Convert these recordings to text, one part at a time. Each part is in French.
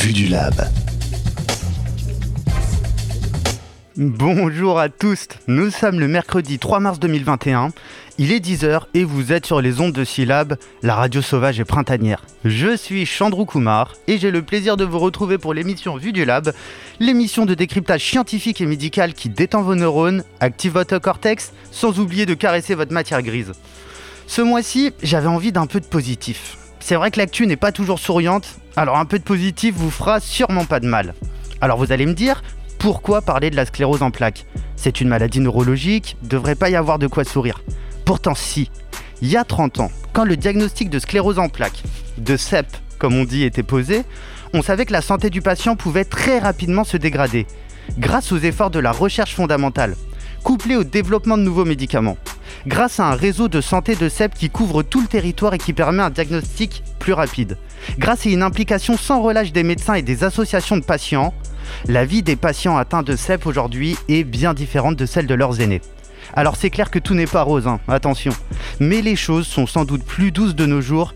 Vue du Lab. Bonjour à tous, nous sommes le mercredi 3 mars 2021, il est 10h et vous êtes sur les ondes de Syllab, la radio sauvage et printanière. Je suis Chandrou Kumar et j'ai le plaisir de vous retrouver pour l'émission Vue du Lab, l'émission de décryptage scientifique et médical qui détend vos neurones, active votre cortex, sans oublier de caresser votre matière grise. Ce mois-ci, j'avais envie d'un peu de positif. C'est vrai que l'actu n'est pas toujours souriante, alors un peu de positif vous fera sûrement pas de mal. Alors vous allez me dire, pourquoi parler de la sclérose en plaques? C'est une maladie neurologique, devrait pas y avoir de quoi sourire. Pourtant si, il y a 30 ans, quand le diagnostic de sclérose en plaques, de CEP comme on dit, était posé, on savait que la santé du patient pouvait très rapidement se dégrader, grâce aux efforts de la recherche fondamentale, couplés au développement de nouveaux médicaments, grâce à un réseau de santé de CEP qui couvre tout le territoire et qui permet un diagnostic plus rapide, grâce à une implication sans relâche des médecins et des associations de patients, la vie des patients atteints de CEP aujourd'hui est bien différente de celle de leurs aînés. Alors c'est clair que tout n'est pas rose, hein, attention. Mais les choses sont sans doute plus douces de nos jours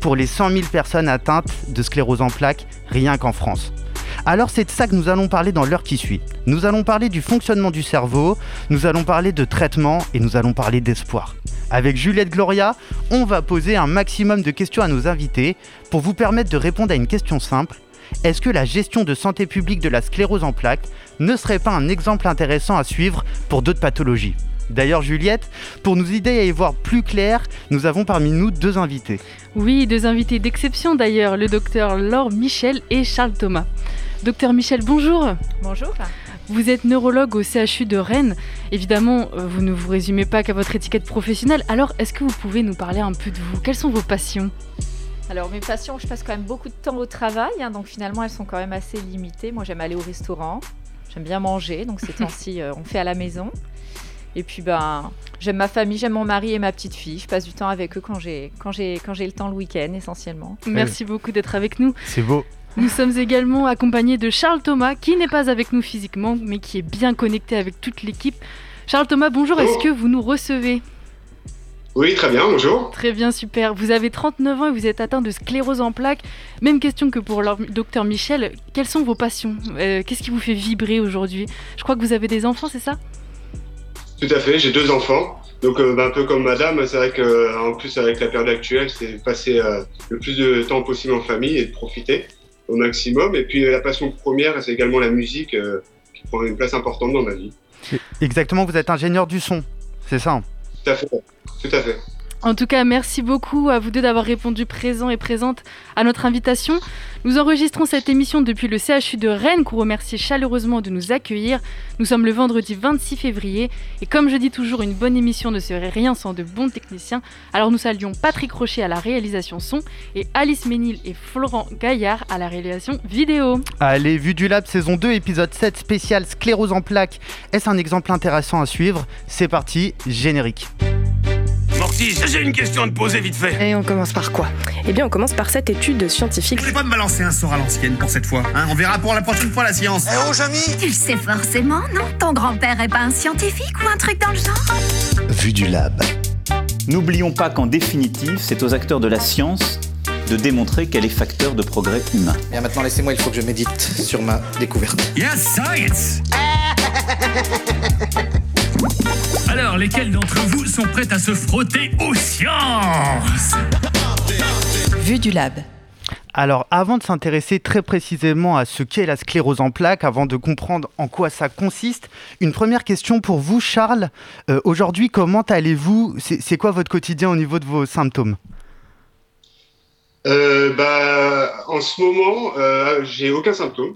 pour les 100 000 personnes atteintes de sclérose en plaques, rien qu'en France. Alors c'est de ça que nous allons parler dans l'heure qui suit. Nous allons parler du fonctionnement du cerveau, nous allons parler de traitement et nous allons parler d'espoir. Avec Juliette Gloria, on va poser un maximum de questions à nos invités pour vous permettre de répondre à une question simple est-ce que la gestion de santé publique de la sclérose en plaques ne serait pas un exemple intéressant à suivre pour d'autres pathologies? D'ailleurs, Juliette, pour nous aider à y voir plus clair, nous avons parmi nous deux invités. Oui, deux invités d'exception d'ailleurs, le docteur Laure Michel et Charles Thomas. Docteur Michel, bonjour. Bonjour. Vous êtes neurologue au CHU de Rennes. Évidemment, euh, vous ne vous résumez pas qu'à votre étiquette professionnelle. Alors, est-ce que vous pouvez nous parler un peu de vous? Quelles sont vos passions? Alors mes passions, je passe quand même beaucoup de temps au travail, hein, donc finalement elles sont quand même assez limitées. Moi j'aime aller au restaurant, j'aime bien manger, donc ces temps-ci euh, on fait à la maison. Et puis ben j'aime ma famille, j'aime mon mari et ma petite fille. Je passe du temps avec eux quand j'ai quand j'ai quand j'ai le temps le week-end essentiellement. Merci beaucoup d'être avec nous. C'est beau. Nous sommes également accompagnés de Charles Thomas, qui n'est pas avec nous physiquement, mais qui est bien connecté avec toute l'équipe. Charles Thomas, bonjour, est-ce que vous nous recevez? Oui, très bien, bonjour. Très bien, super. Vous avez 39 ans et vous êtes atteint de sclérose en plaques. Même question que pour le docteur Michel. Quelles sont vos passions? Euh, Qu'est-ce qui vous fait vibrer aujourd'hui? Je crois que vous avez des enfants, c'est ça? Tout à fait, j'ai deux enfants. Donc euh, bah, un peu comme madame, c'est vrai qu'en plus avec la période actuelle, c'est passer euh, le plus de temps possible en famille et de profiter au maximum. Et puis la passion première, c'est également la musique qui prend une place importante dans ma vie. Exactement, vous êtes ingénieur du son, c'est ça Tout à fait. Tout à fait. En tout cas, merci beaucoup à vous deux d'avoir répondu présent et présente à notre invitation. Nous enregistrons cette émission depuis le CHU de Rennes, qu'on remercie chaleureusement de nous accueillir. Nous sommes le vendredi 26 février, et comme je dis toujours, une bonne émission ne serait rien sans de bons techniciens. Alors nous saluons Patrick Rocher à la réalisation son, et Alice Ménil et Florent Gaillard à la réalisation vidéo. Allez, Vue du Lab, saison 2, épisode 7, spécial sclérose en plaques. Est-ce un exemple intéressant à suivre? C'est parti, générique. J'ai une question à te poser vite fait. Et on commence par quoi? Eh bien, on commence par cette étude scientifique. Je vais pas me balancer un sort à l'ancienne pour cette fois. Hein on verra pour la prochaine fois la science. Eh oh, Jamy Tu le sais forcément, non? Ton grand-père est pas un scientifique ou un truc dans le genre? Vue du lab. N'oublions pas qu'en définitive, c'est aux acteurs de la science de démontrer qu'elle est facteur de progrès humain. Bien maintenant, laissez-moi, il faut que je médite sur ma découverte. Yes, science Alors, lesquels d'entre vous sont prêts à se frotter aux sciences Vue du lab. Alors, avant de s'intéresser très précisément à ce qu'est la sclérose en plaques, avant de comprendre en quoi ça consiste, une première question pour vous, Charles. Euh, aujourd'hui, comment allez-vous? C'est quoi votre quotidien au niveau de vos symptômes? Euh, bah, En ce moment, euh, j'ai aucun symptôme.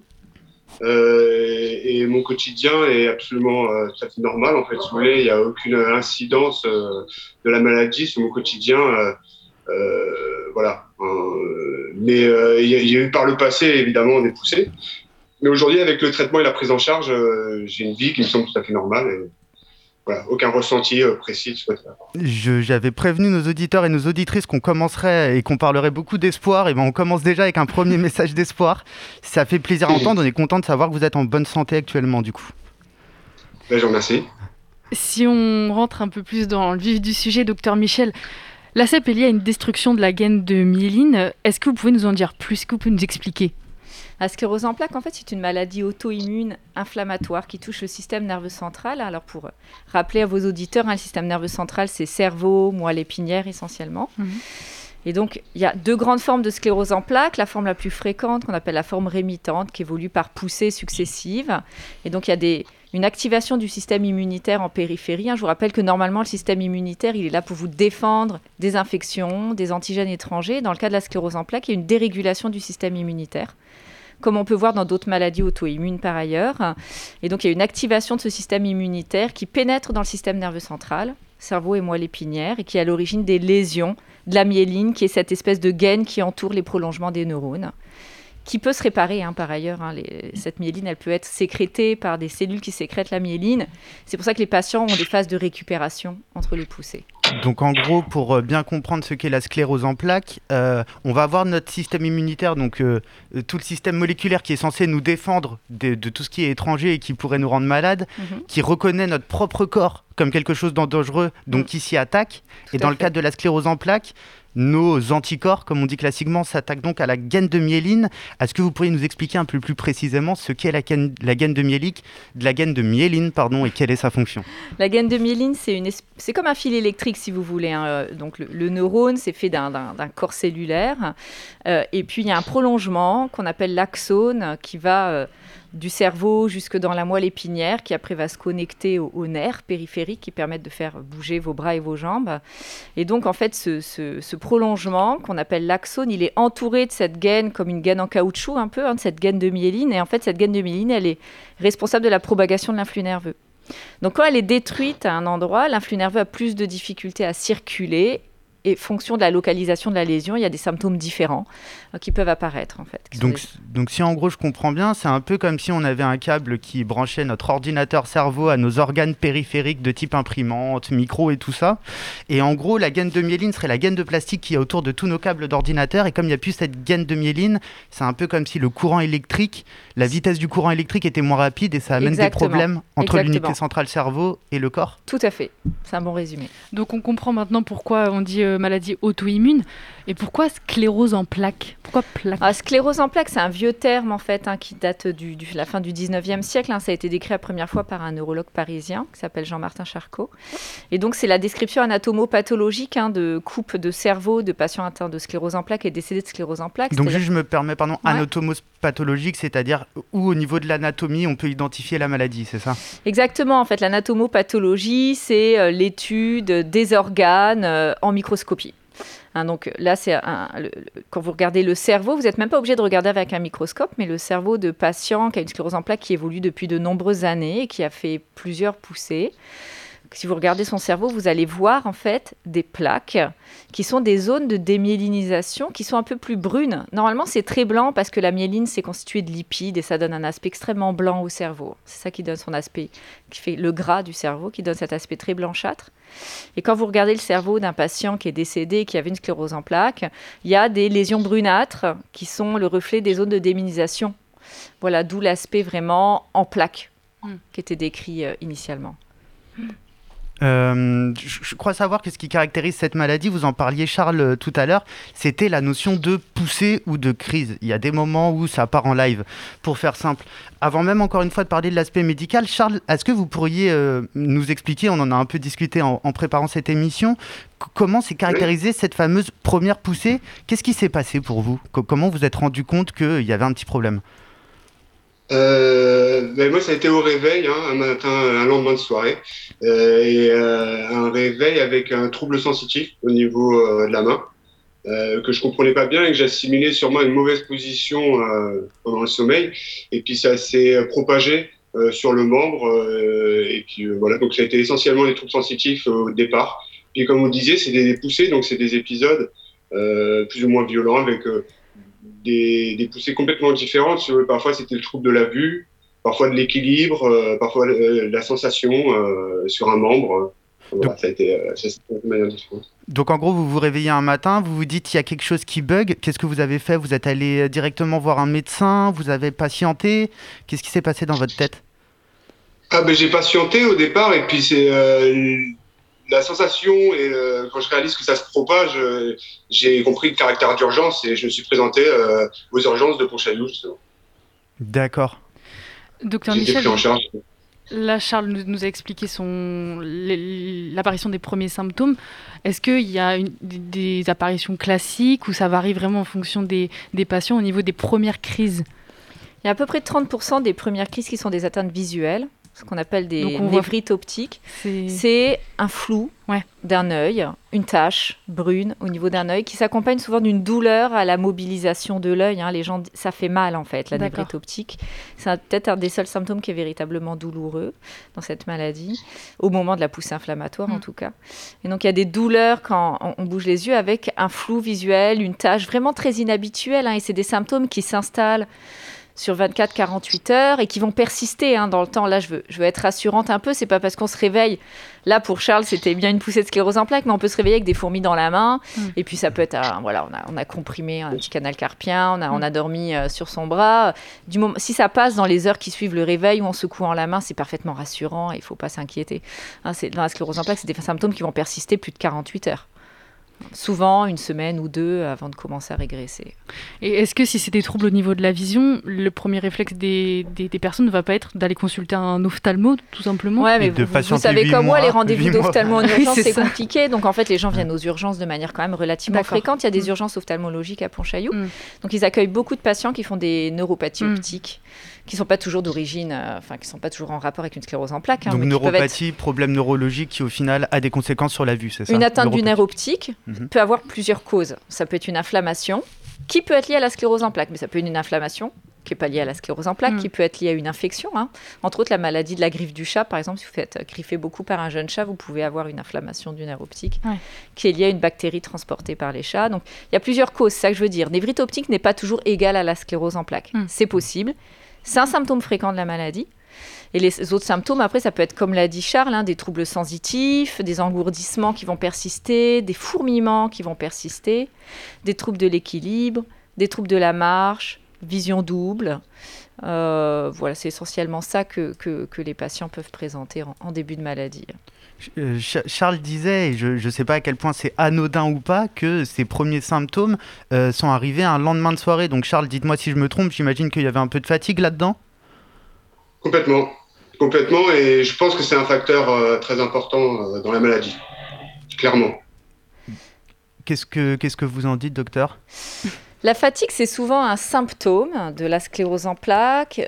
Euh, et mon quotidien est absolument euh, tout à fait normal. En fait, si vous voulez, il n'y a aucune incidence euh, de la maladie sur mon quotidien. voilà. mais il y, a eu par le passé, évidemment, des poussées. Mais aujourd'hui, avec le traitement et la prise en charge, j'ai une vie qui me semble tout à fait normale. Aucun ressenti euh, précis J'avais prévenu nos auditeurs et nos auditrices qu'on commencerait et qu'on parlerait beaucoup d'espoir. Et ben on commence déjà avec un premier message d'espoir. Ça fait plaisir à entendre. On est content de savoir que vous êtes en bonne santé actuellement, du coup. Ben, je vous remercie. Si on rentre un peu plus dans le vif du sujet, docteur Michel, la CEP est liée à une destruction de la gaine de myéline. Est-ce que vous pouvez nous en dire plus? Est-ce que vous pouvez nous expliquer? La sclérose en plaques, en fait, c'est une maladie auto-immune inflammatoire qui touche le système nerveux central. Alors, pour rappeler à vos auditeurs, hein, le système nerveux central, c'est cerveau, moelle épinière essentiellement. Mhm. Et donc, il y a deux grandes formes de sclérose en plaques. La forme la plus fréquente, qu'on appelle la forme rémitante, qui évolue par poussées successives. Et donc, il y a des, une activation du système immunitaire en périphérie. Hein. Je vous rappelle que normalement, le système immunitaire, il est là pour vous défendre des infections, des antigènes étrangers. Dans le cas de la sclérose en plaques, il y a une dérégulation du système immunitaire comme on peut voir dans d'autres maladies auto-immunes par ailleurs. Et donc il y a une activation de ce système immunitaire qui pénètre dans le système nerveux central, cerveau et moelle épinière, et qui est à l'origine des lésions de la myéline, qui est cette espèce de gaine qui entoure les prolongements des neurones qui peut se réparer hein, par ailleurs. Hein, cette myéline, elle peut être sécrétée par des cellules qui sécrètent la myéline. C'est pour ça que les patients ont des phases de récupération entre les poussées. Donc en gros, pour euh, bien comprendre ce qu'est la sclérose en plaques, euh, on va avoir notre système immunitaire, donc euh, tout le système moléculaire qui est censé nous défendre de, tout ce qui est étranger et qui pourrait nous rendre malades, mhm. qui reconnaît notre propre corps comme quelque chose de dangereux, donc mhm. qui s'y attaque. et dans le cas de la sclérose en plaques, nos anticorps, comme on dit classiquement, s'attaquent donc à la gaine de myéline. Est-ce que vous pourriez nous expliquer un peu plus précisément ce qu'est la, gaine, de myélique, la gaine de myéline, pardon, et quelle est sa fonction? La gaine de myéline, c'est, comme un fil électrique, si vous voulez. Hein. Donc le, neurone, c'est fait d'un, corps cellulaire. Euh, et puis il y a un prolongement qu'on appelle l'axone qui va... Euh, du cerveau jusque dans la moelle épinière qui après va se connecter aux, nerfs périphériques qui permettent de faire bouger vos bras et vos jambes. Et donc en fait ce, prolongement qu'on appelle l'axone, il est entouré de cette gaine comme une gaine en caoutchouc un peu, hein, de cette gaine de myéline. Et en fait cette gaine de myéline, elle est responsable de la propagation de l'influx nerveux. Donc quand elle est détruite à un endroit, l'influx nerveux a plus de difficultés à circuler et fonction de la localisation de la lésion, il y a des symptômes différents euh, qui peuvent apparaître en fait. Donc, donc si en gros je comprends bien, c'est un peu comme si on avait un câble qui branchait notre ordinateur cerveau à nos organes périphériques de type imprimante, micro et tout ça. Et en gros, la gaine de myéline serait la gaine de plastique qui est autour de tous nos câbles d'ordinateur. Et comme il n'y a plus cette gaine de myéline, c'est un peu comme si le courant électrique, la vitesse du courant électrique était moins rapide et ça amène des problèmes entre l'unité centrale cerveau et le corps. Tout à fait, c'est un bon résumé. Donc on comprend maintenant pourquoi on dit euh, maladie auto-immune. Et pourquoi sclérose en plaques? Pourquoi plaques? Ah, Sclérose en plaques, c'est un vieux terme en fait hein, qui date de la fin du 19e siècle. Hein. Ça a été décrit la première fois par un neurologue parisien qui s'appelle Jean-Martin Charcot. Et donc c'est la description anatomopathologique hein, de coupe de cerveau de patients atteints de sclérose en plaques et décédés de sclérose en plaques. Donc juste, je me permets, pardon, anatomopathologique, c'est-à-dire où au niveau de l'anatomie on peut identifier la maladie, c'est ça? Exactement, en fait l'anatomopathologie c'est euh, l'étude des organes euh, en Hein, donc là, quand vous regardez le cerveau, vous n'êtes même pas obligé de regarder avec un microscope, mais le cerveau de patient qui a une sclérose en plaques qui évolue depuis de nombreuses années et qui a fait plusieurs poussées si vous regardez son cerveau, vous allez voir en fait des plaques qui sont des zones de démyélinisation qui sont un peu plus brunes. Normalement, c'est très blanc parce que la myéline, c'est constitué de lipides et ça donne un aspect extrêmement blanc au cerveau. C'est ça qui donne son aspect, qui fait le gras du cerveau, qui donne cet aspect très blanchâtre. Et quand vous regardez le cerveau d'un patient qui est décédé, qui avait une sclérose en plaques, il y a des lésions brunâtres qui sont le reflet des zones de démyélinisation. Voilà, d'où l'aspect vraiment en plaques hmm. qui était décrit euh, initialement. Euh, je, crois savoir que ce qui caractérise cette maladie, vous en parliez Charles euh, tout à l'heure, c'était la notion de poussée ou de crise. Il y a des moments où ça part en live. Pour faire simple, avant même encore une fois de parler de l'aspect médical, Charles, est-ce que vous pourriez euh, nous expliquer, on en a un peu discuté en, préparant cette émission, comment s'est caractérisée cette fameuse première poussée? Qu'est-ce qui s'est passé pour vous? Comment vous êtes rendu compte qu'il y avait un petit problème? Euh, ben moi, ça a été au réveil, hein, un matin, un lendemain de soirée, euh, et euh, un réveil avec un trouble sensitif au niveau euh, de la main, euh, que je comprenais pas bien et que j'assimilais sûrement à une mauvaise position pendant le sommeil. Et puis ça s'est propagé sur le membre, et puis voilà. Donc ça a été essentiellement des troubles sensitifs au départ. Puis comme vous disiez, c'est des poussées, donc c'est des épisodes plus ou moins violents avec des, poussées complètement différentes. Parfois, c'était le trouble de la vue, parfois de l'équilibre, euh, parfois euh, la sensation euh, sur un membre. donc, ça a été de manière différente. Donc en gros, vous vous réveillez un matin, vous vous dites il y a quelque chose qui bug. Qu'est-ce que vous avez fait? Vous êtes allé directement voir un médecin? Vous avez patienté? Qu'est-ce qui s'est passé dans votre tête? Ah ben j'ai patienté au départ et puis c'est la sensation, et euh, quand je réalise que ça se propage, euh, j'ai compris le caractère d'urgence et je me suis présenté euh, aux urgences de Pontchaillou, justement. D'accord. Docteur Michel. Là, Charles nous, a expliqué son l'apparition des premiers symptômes. Est-ce qu'il y a une, des, apparitions classiques ou ça varie vraiment en fonction des, des patients au niveau des premières crises? Il y a à peu près 30% des premières crises qui sont des atteintes visuelles ce qu'on appelle des névrites optiques. C'est un flou d'un œil, une tache brune au niveau d'un œil qui s'accompagne souvent d'une douleur à la mobilisation de l'œil. Hein. Les gens, ça fait mal en fait, la névrite optique. C'est peut-être un des seuls symptômes qui est véritablement douloureux dans cette maladie, au moment de la poussée inflammatoire en mm. tout cas. Et donc il y a des douleurs quand on, bouge les yeux avec un flou visuel, une tache vraiment très inhabituelle. Hein. et c'est des symptômes qui s'installent sur 24-48 heures et qui vont persister hein, dans le temps. Là, je veux, je veux être rassurante un peu. C'est pas parce qu'on se réveille. Là, pour Charles, c'était bien une poussée de sclérose en plaques, mais on peut se réveiller avec des fourmis dans la main. Mm. Et puis, ça peut être, voilà, on a, on a, comprimé un petit canal carpien, on a, on a mm. dormi euh, sur son bras. Du moment, si ça passe dans les heures qui suivent le réveil ou en secouant la main, c'est parfaitement rassurant il faut pas s'inquiéter. Hein, dans la sclérose en plaques, c'est des symptômes qui vont persister plus de 48 heures souvent une semaine ou deux avant de commencer à régresser. Et est-ce que si c'est des troubles au niveau de la vision, le premier réflexe des, des, personnes ne va pas être d'aller consulter un ophtalmo tout simplement Ouais, mais vous, savez comme moi, les rendez-vous d'ophtalmo en urgence, c'est compliqué. Donc en fait, les gens viennent aux urgences de manière quand même relativement fréquente. Il y a des mm. urgences ophtalmologiques à Pontchaillou. Mm. Donc ils accueillent beaucoup de patients qui font des neuropathies mm. optiques qui sont pas toujours d'origine, euh, enfin qui sont pas toujours en rapport avec une sclérose en plaques. Hein, Donc neuropathie, problème neurologique qui au final a des conséquences sur la vue, c'est ça Une atteinte du nerf optique mhm. peut avoir plusieurs causes. Ça peut être une inflammation qui peut être liée à la sclérose en plaques, mais ça peut être une inflammation qui n'est pas liée à la sclérose en plaques, mm. qui peut être liée à une infection. Hein. Entre autres, la maladie de la griffe du chat, par exemple, si vous faites griffer beaucoup par un jeune chat, vous pouvez avoir une inflammation du nerf optique qui est liée à une bactérie transportée par les chats. Donc, il y a plusieurs causes, c'est ça que je veux dire. Névrite optique n'est pas toujours égale à la sclérose en plaques. Mm. C'est possible. C'est un symptôme fréquent de la maladie. Et les autres symptômes, après, ça peut être, comme l'a dit Charles, hein, des troubles sensitifs, des engourdissements qui vont persister, des fourmillements qui vont persister, des troubles de l'équilibre, des troubles de la marche, vision double. Euh, voilà, c'est essentiellement ça que, que, les patients peuvent présenter en début de maladie. Euh, Charles disait, et je ne sais pas à quel point c'est anodin ou pas, que ces premiers symptômes euh, sont arrivés un lendemain de soirée. Donc Charles, dites-moi si je me trompe, j'imagine qu'il y avait un peu de fatigue là-dedans Complètement. Complètement, et je pense que c'est un facteur euh, très important dans la maladie, clairement. Qu'est-ce que, qu'est-ce que vous en dites, docteur? La fatigue, c'est souvent un symptôme de la sclérose en plaques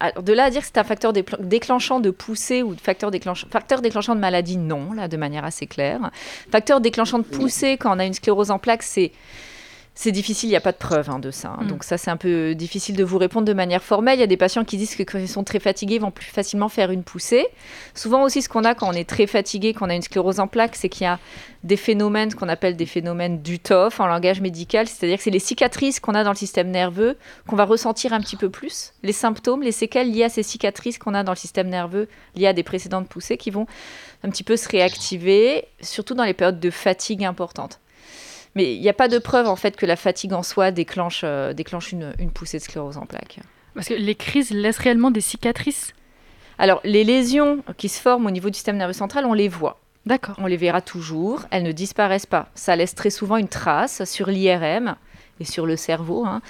de là à dire que c'est un facteur déclenchant de poussée ou facteur déclenchant, facteur déclenchant de maladie, non, là, de manière assez claire. Facteur déclenchant de poussée quand on a une sclérose en plaques, c'est c'est difficile, il n'y a pas de preuve hein, de ça. Hein. Mm. Donc ça, c'est un peu difficile de vous répondre de manière formelle. Il y a des patients qui disent que quand ils sont très fatigués, ils vont plus facilement faire une poussée. Souvent aussi, ce qu'on a quand on est très fatigué, quand on a une sclérose en plaques, c'est qu'il y a des phénomènes, qu'on appelle des phénomènes du TOF en langage médical, c'est-à-dire que c'est les cicatrices qu'on a dans le système nerveux qu'on va ressentir un petit peu plus, les symptômes, les séquelles liées à ces cicatrices qu'on a dans le système nerveux liées à des précédentes poussées qui vont un petit peu se réactiver, surtout dans les périodes de fatigue importantes. Mais il n'y a pas de preuve en fait que la fatigue en soi déclenche, euh, déclenche une, poussée de sclérose en plaques. Parce que les crises laissent réellement des cicatrices Alors, les lésions qui se forment au niveau du système nerveux central, on les voit. D'accord. On les verra toujours. Elles ne disparaissent pas. Ça laisse très souvent une trace sur l'IRM et sur le cerveau hein,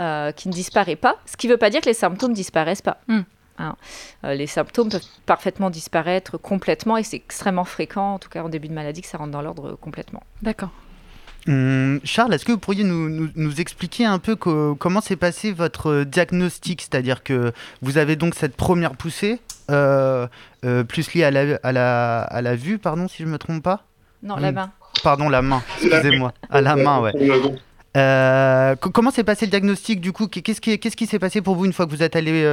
euh, qui ne disparaît pas. Ce qui ne veut pas dire que les symptômes ne disparaissent pas. Hmm. Hein. Euh, les symptômes peuvent parfaitement disparaître complètement et c'est extrêmement fréquent, en tout cas en début de maladie, que ça rentre dans l'ordre complètement. D'accord. Hum, Charles, est-ce que vous pourriez nous, expliquer un peu comment s'est passé votre diagnostic? C'est-à-dire que vous avez donc cette première poussée, euh, euh, plus liée à la, à, la, vue, pardon, si je ne me trompe pas? Non, la hum, main. Pardon, la main, excusez-moi. À la main, ouais. Euh, comment s'est passé le diagnostic du coup? Qu'est-ce qui s'est qui passé pour vous une fois que vous êtes allé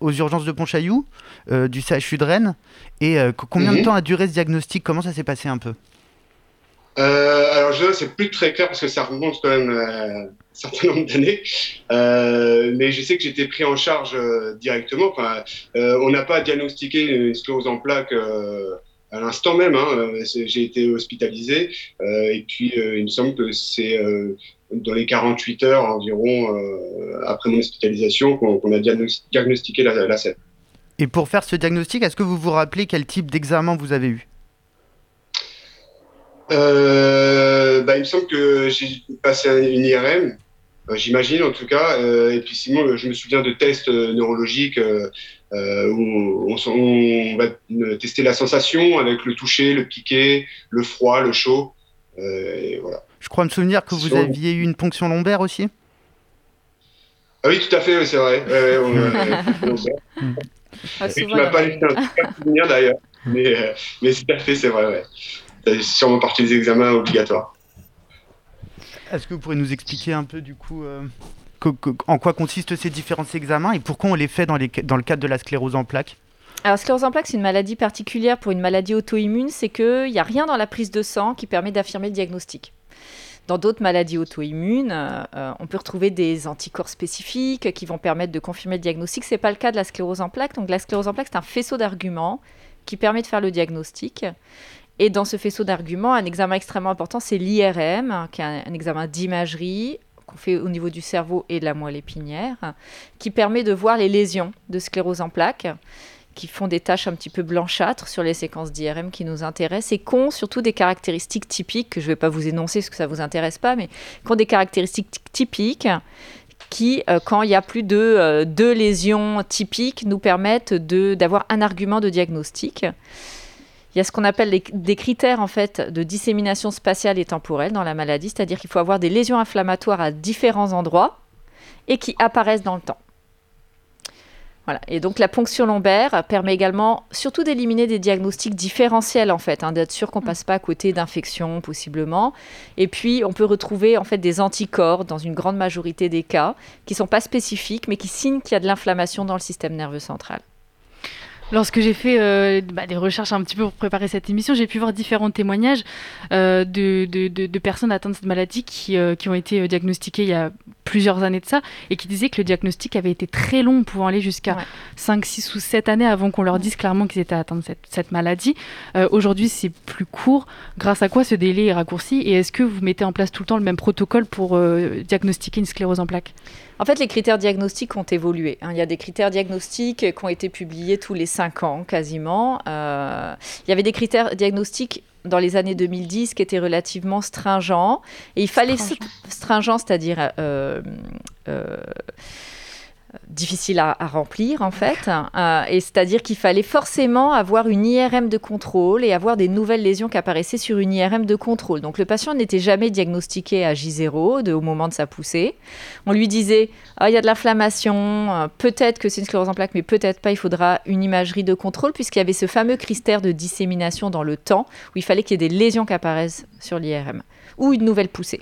aux urgences de Pontchaillou, du CHU de Rennes? Et combien de mhm. temps a duré ce diagnostic? Comment ça s'est passé un peu? Euh, alors, je c'est plus très clair parce que ça remonte quand même euh, un certain nombre d'années. Euh, mais je sais que j'étais pris en charge euh, directement. Enfin, on n'a pas diagnostiqué une sclérose en plaques à l'instant même. Hein. J'ai été hospitalisé. et puis, il me semble que c'est dans les 48 heures environ après mon hospitalisation qu'on a diagnostiqué la, la Et pour faire ce diagnostic, est-ce que vous vous rappelez quel type d'examen vous avez eu? Bah, il me semble que j'ai passé une IRM j'imagine en tout cas. et puis sinon, je me souviens de tests neurologiques où on, va tester la sensation avec le toucher, le piquer, le froid, le chaud. et voilà. Je crois me souvenir que vous aviez eu une ponction lombaire aussi. Ah oui, tout à fait, c'est vrai. Ah, tu m'as pas laissé un souvenir d'ailleurs, mais, euh, mais tout à fait, c'est vrai. C'est sûrement partie des examens obligatoires. Est-ce que vous pourriez nous expliquer un peu du coup euh, en quoi consistent ces différents examens et pourquoi on les fait dans, les, dans le cadre de la sclérose en plaques? Alors, sclérose en plaques, c'est une maladie particulière pour une maladie auto-immune, c'est qu'il n'y a rien dans la prise de sang qui permet d'affirmer le diagnostic. Dans d'autres maladies auto-immunes, euh, euh, on peut retrouver des anticorps spécifiques qui vont permettre de confirmer le diagnostic. Ce n'est pas le cas de la sclérose en plaques. Donc la sclérose en plaques, c'est un faisceau d'arguments qui permet de faire le diagnostic. Et dans ce faisceau d'arguments, un examen extrêmement important, c'est l'IRM, qui est un examen d'imagerie qu'on fait au niveau du cerveau et de la moelle épinière, qui permet de voir les lésions de sclérose en plaques qui font des tâches un petit peu blanchâtres sur les séquences d'IRM qui nous intéressent et qui ont surtout des caractéristiques typiques, que je ne vais pas vous énoncer parce que ça ne vous intéresse pas, mais qui ont des caractéristiques typiques qui, euh, quand il y a plus de euh, deux lésions typiques, nous permettent d'avoir un argument de diagnostic. Il y a ce qu'on appelle des critères en fait de dissémination spatiale et temporelle dans la maladie, c'est-à-dire qu'il faut avoir des lésions inflammatoires à différents endroits et qui apparaissent dans le temps. Voilà. Et donc la ponction lombaire permet également surtout d'éliminer des diagnostics différentiels en fait, hein, d'être sûr qu'on ne passe pas à côté d'infections possiblement. Et puis on peut retrouver en fait des anticorps dans une grande majorité des cas qui ne sont pas spécifiques mais qui signent qu'il y a de l'inflammation dans le système nerveux central. Lorsque j'ai fait euh, bah, des recherches un petit peu pour préparer cette émission, j'ai pu voir différents témoignages euh, de, de, de, personnes atteintes de cette maladie qui, euh, qui ont été diagnostiquées il y a plusieurs années de ça et qui disaient que le diagnostic avait été très long, pouvant aller jusqu'à 5, 6 ou 7 années avant qu'on leur dise clairement qu'ils étaient atteints de cette, cette maladie. Aujourd'hui, c'est plus court. Grâce à quoi ce délai est raccourci Et est-ce que vous mettez en place tout le temps le même protocole pour diagnostiquer une sclérose en plaques? En fait, les critères diagnostiques ont évolué. Hein. Il y a des critères diagnostiques qui ont été publiés tous les cinq ans quasiment. Euh, il y avait des critères diagnostiques dans les années 2010 qui étaient relativement stringents. Et il fallait stringent, c'est-à-dire euh, euh, difficile à, remplir en fait. Euh, et c'est-à-dire qu'il fallait forcément avoir une IRM de contrôle et avoir des nouvelles lésions qui apparaissaient sur une IRM de contrôle. Donc le patient n'était jamais diagnostiqué à J0 au moment de sa poussée. On lui disait ah, il y a de l'inflammation, euh, peut-être que c'est une sclérose en plaques, mais peut-être pas, il faudra une imagerie de contrôle puisqu'il y avait ce fameux critère de dissémination dans le temps où il fallait qu'il y ait des lésions qui apparaissent sur l'IRM ou une nouvelle poussée.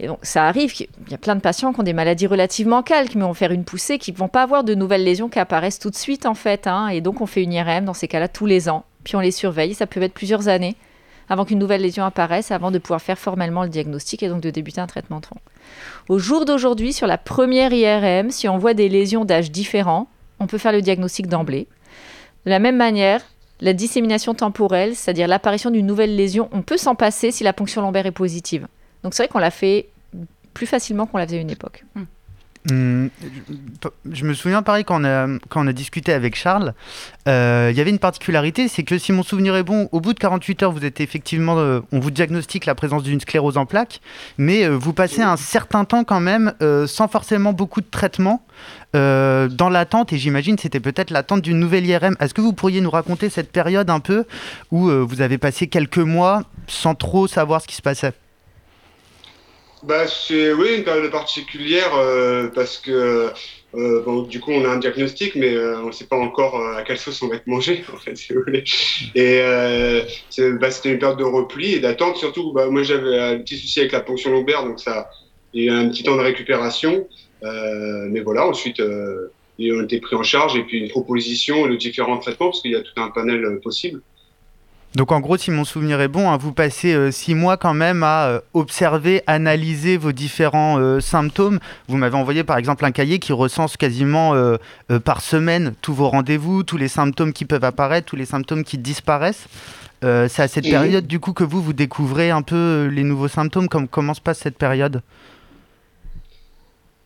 Et donc, ça arrive, il y a plein de patients qui ont des maladies relativement calques, mais vont faire une poussée, qui ne vont pas avoir de nouvelles lésions qui apparaissent tout de suite, en fait. Hein. et donc, on fait une IRM dans ces cas-là tous les ans. Puis, on les surveille. Ça peut être plusieurs années avant qu'une nouvelle lésion apparaisse, avant de pouvoir faire formellement le diagnostic et donc de débuter un traitement tronc. Au jour d'aujourd'hui, sur la première IRM, si on voit des lésions d'âge différents, on peut faire le diagnostic d'emblée. De la même manière, la dissémination temporelle, c'est-à-dire l'apparition d'une nouvelle lésion, on peut s'en passer si la ponction lombaire est positive. Donc c'est vrai qu'on l'a fait plus facilement qu'on l'a fait à une époque. Hmm. Hmm, je me souviens pareil quand on a, quand on a discuté avec Charles, euh, il y avait une particularité, c'est que si mon souvenir est bon, au bout de 48 heures, vous êtes effectivement, euh, on vous diagnostique la présence d'une sclérose en plaques, mais euh, vous passez un certain temps quand même sans forcément beaucoup de traitement dans l'attente, et j'imagine c'était peut-être l'attente d'une nouvelle IRM. Est-ce que vous pourriez nous raconter cette période un peu où vous avez passé quelques mois sans trop savoir ce qui se passait? Bah, c'est oui une période particulière euh, parce que euh, bon, du coup on a un diagnostic mais euh, on ne sait pas encore à quelle sauce on va être mangé en fait si vous voulez. Et bah, c'était une période de repli et d'attente surtout. Bah, moi j'avais un petit souci avec la ponction lombaire donc ça il y a un petit temps de récupération. mais voilà ensuite on était pris en charge et puis une proposition de différents traitements parce qu'il y a tout un panel possible. Donc en gros, si mon souvenir est bon, hein, vous passez euh, six mois quand même à euh, observer, analyser vos différents euh, symptômes. Vous m'avez envoyé par exemple un cahier qui recense quasiment par semaine tous vos rendez-vous, tous les symptômes qui peuvent apparaître, tous les symptômes qui disparaissent. C'est à cette période du coup que vous, vous découvrez un peu les nouveaux symptômes. comment se passe cette période?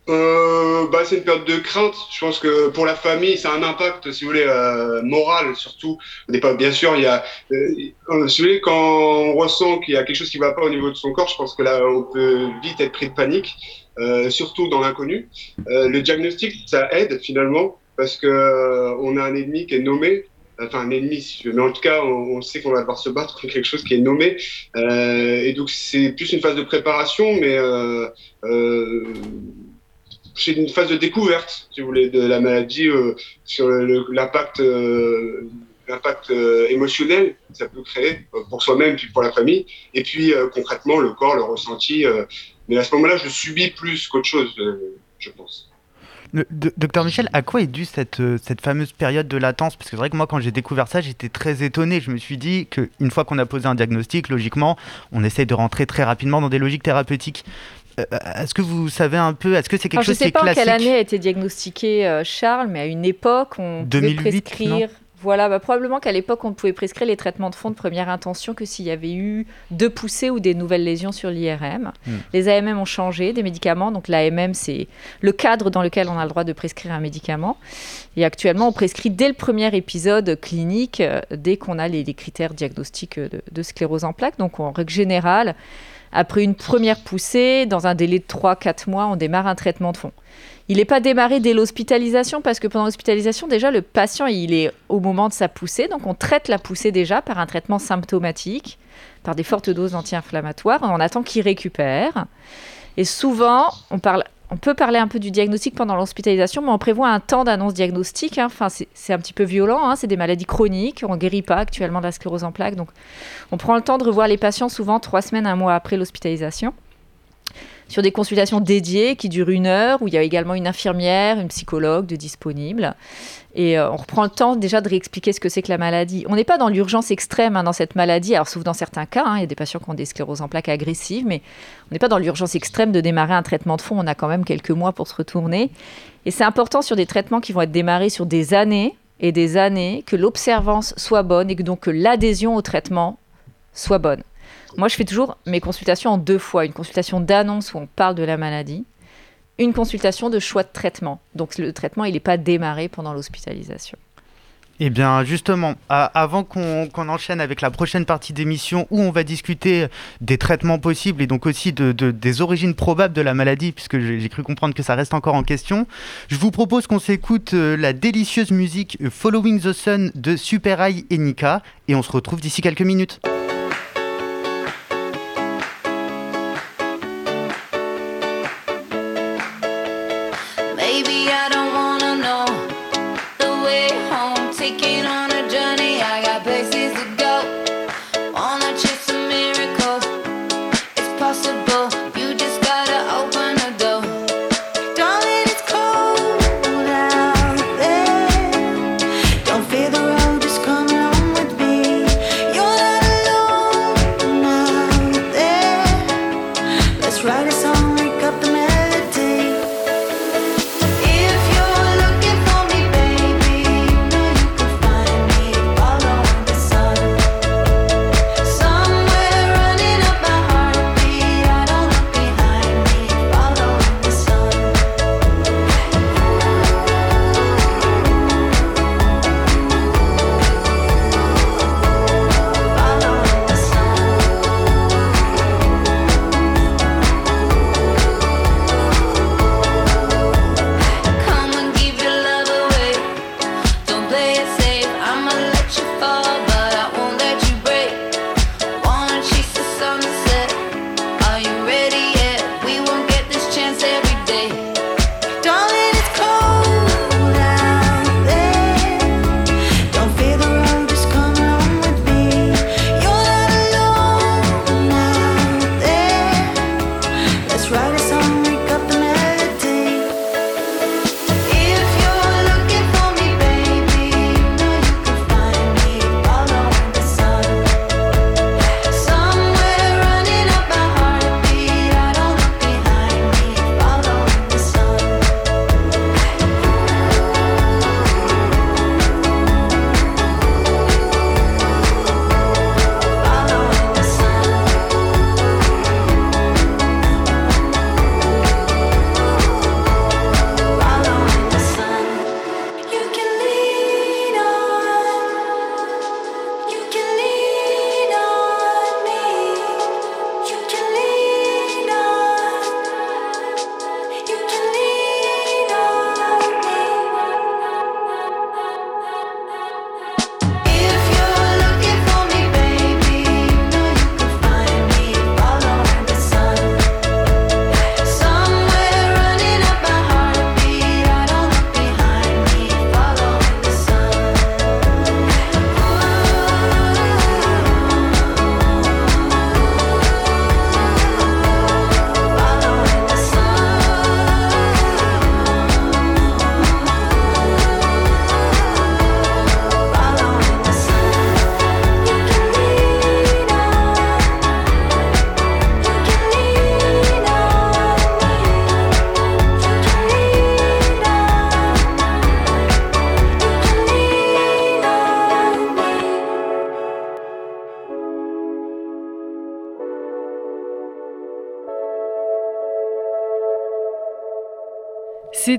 Euh, bah, c'est une période de crainte. Je pense que pour la famille, ça a un impact, si vous voulez, euh, moral surtout. Bien sûr, il y a, euh, si vous voulez, quand on ressent qu'il y a quelque chose qui ne va pas au niveau de son corps, je pense que là, on peut vite être pris de panique, euh, surtout dans l'inconnu. Euh, le diagnostic, ça aide finalement parce que euh, on a un ennemi qui est nommé enfin un ennemi, si tu veux. mais en tout cas, on, on sait qu'on va devoir se battre contre quelque chose qui est nommé. Euh, et donc, c'est plus une phase de préparation, mais euh, euh, c'est une phase de découverte, si vous voulez, de la maladie euh, sur l'impact euh, euh, émotionnel que ça peut créer pour soi-même puis pour la famille. Et puis, concrètement, le corps, le ressenti. mais à ce moment-là, je subis plus qu'autre chose, je pense. Docteur Michel, à quoi est due cette, fameuse période de latence? Parce que c'est vrai que moi, quand j'ai découvert ça, j'étais très étonné. Je me suis dit qu'une fois qu'on a posé un diagnostic, logiquement, on essaye de rentrer très rapidement dans des logiques thérapeutiques. Euh, est-ce que vous savez un peu Est-ce que c'est quelque Alors, je ne chose qui sais est pas en classique quelle année a été diagnostiqué euh, Charles, mais à une époque, on 2008, pouvait prescrire. Voilà, bah, probablement qu'à l'époque, on ne pouvait prescrire les traitements de fond de première intention que s'il y avait eu deux poussées ou des nouvelles lésions sur l'IRM. Hmm. Les AMM ont changé, des médicaments. Donc l'AMM, c'est le cadre dans lequel on a le droit de prescrire un médicament. Et actuellement, on prescrit dès le premier épisode clinique, euh, dès qu'on a les, les critères diagnostiques de, de sclérose en plaques. Donc en règle générale, après une première poussée, dans un délai de 3-4 mois, on démarre un traitement de fond. Il n'est pas démarré dès l'hospitalisation parce que pendant l'hospitalisation, déjà, le patient, il est au moment de sa poussée. Donc, on traite la poussée déjà par un traitement symptomatique, par des fortes doses anti-inflammatoires. On attend qu'il récupère. Et souvent, on, parle, on peut parler un peu du diagnostic pendant l'hospitalisation, mais on prévoit un temps d'annonce diagnostique. hein. Enfin, c'est un petit peu violent. hein. C'est des maladies chroniques. On ne guérit pas actuellement de la sclérose en plaques. Donc, on prend le temps de revoir les patients souvent trois semaines, un mois après l'hospitalisation sur des consultations dédiées qui durent une heure, où il y a également une infirmière, une psychologue de disponible. Et euh, on reprend le temps déjà de réexpliquer ce que c'est que la maladie. On n'est pas dans l'urgence extrême hein, dans cette maladie, alors sauf dans certains cas, hein, il y a des patients qui ont des scléroses en plaques agressives, mais on n'est pas dans l'urgence extrême de démarrer un traitement de fond, on a quand même quelques mois pour se retourner. Et c'est important sur des traitements qui vont être démarrés sur des années et des années, que l'observance soit bonne et que donc l'adhésion au traitement soit bonne. Moi, je fais toujours mes consultations en deux fois. Une consultation d'annonce où on parle de la maladie, une consultation de choix de traitement. Donc le traitement, il n'est pas démarré pendant l'hospitalisation. Eh bien, justement, avant qu'on enchaîne avec la prochaine partie d'émission où on va discuter des traitements possibles et donc aussi de, de- des origines probables de la maladie, puisque j'ai cru comprendre que ça reste encore en question, je vous propose qu'on s'écoute euh, la délicieuse musique Following the Sun de Super Eye et Nika, et on se retrouve d'ici quelques minutes. Taking on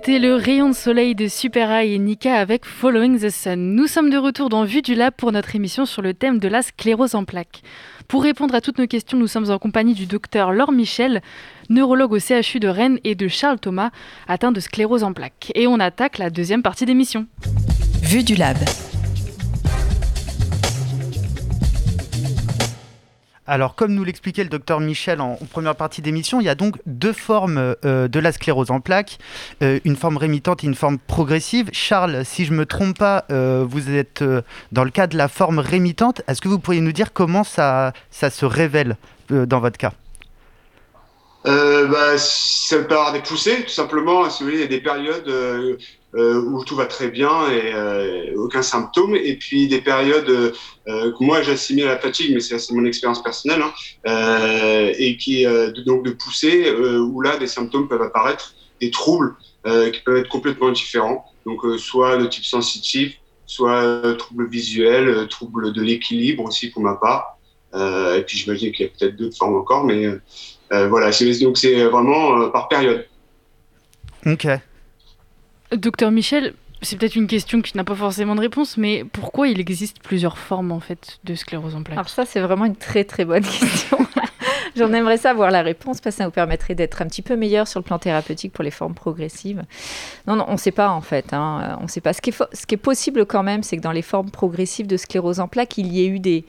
C'était le rayon de soleil de Super Eye et Nika avec Following the Sun. Nous sommes de retour dans Vue du Lab pour notre émission sur le thème de la sclérose en plaques. Pour répondre à toutes nos questions, nous sommes en compagnie du docteur Laure Michel, neurologue au CHU de Rennes, et de Charles Thomas, atteint de sclérose en plaques. Et on attaque la deuxième partie d'émission. Vue du Lab. Alors, comme nous l'expliquait le docteur Michel en, première partie d'émission, il y a donc deux formes euh, de la sclérose en plaques, euh, une forme rémitante et une forme progressive. Charles, si je ne me trompe pas, euh, vous êtes dans le cas de la forme rémitante. Est-ce que vous pourriez nous dire comment ça, se révèle dans votre cas? Bah, Ça avoir des poussées, tout simplement. Si vous il y a des périodes euh, où tout va très bien et euh, aucun symptôme, et puis des périodes euh, que moi j'assimile à la fatigue, mais c'est mon expérience personnelle, hein, et qui donc de pousser où là des symptômes peuvent apparaître, des troubles qui peuvent être complètement différents, donc soit de type sensitif, soit troubles visuels, troubles de l'équilibre aussi pour ma part, et puis j'imagine qu'il y a peut-être d'autres formes encore, mais voilà, donc c'est vraiment par période. Ok. Docteur Michel, c'est peut-être une question qui n'a pas forcément de réponse, mais pourquoi il existe plusieurs formes en fait de sclérose en plaques Alors ça, c'est vraiment une très très bonne question. J'en aimerais savoir la réponse parce que ça nous permettrait d'être un petit peu meilleur sur le plan thérapeutique pour les formes progressives. Non, non, on ne sait pas en fait. Hein. On sait pas. Ce qui est, ce qui est possible quand même, c'est que dans les formes progressives de sclérose en plaques, il y ait eu des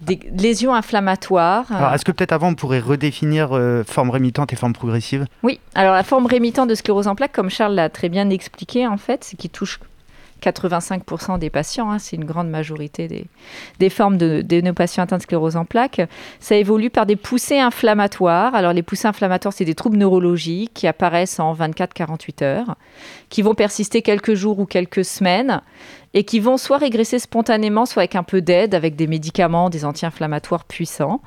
des lésions inflammatoires. Alors, est-ce que peut-être avant, on pourrait redéfinir euh, forme rémitante et forme progressive? Oui, alors la forme rémitante de sclérose en plaques, comme Charles l'a très bien expliqué, en fait, c'est qui touche 85% des patients, hein, c'est une grande majorité des, des formes de, nos patients atteints de sclérose en plaques, ça évolue par des poussées inflammatoires. Alors les poussées inflammatoires, c'est des troubles neurologiques qui apparaissent en 24-48 heures, qui vont persister quelques jours ou quelques semaines et qui vont soit régresser spontanément, soit avec un peu d'aide, avec des médicaments, des anti-inflammatoires puissants,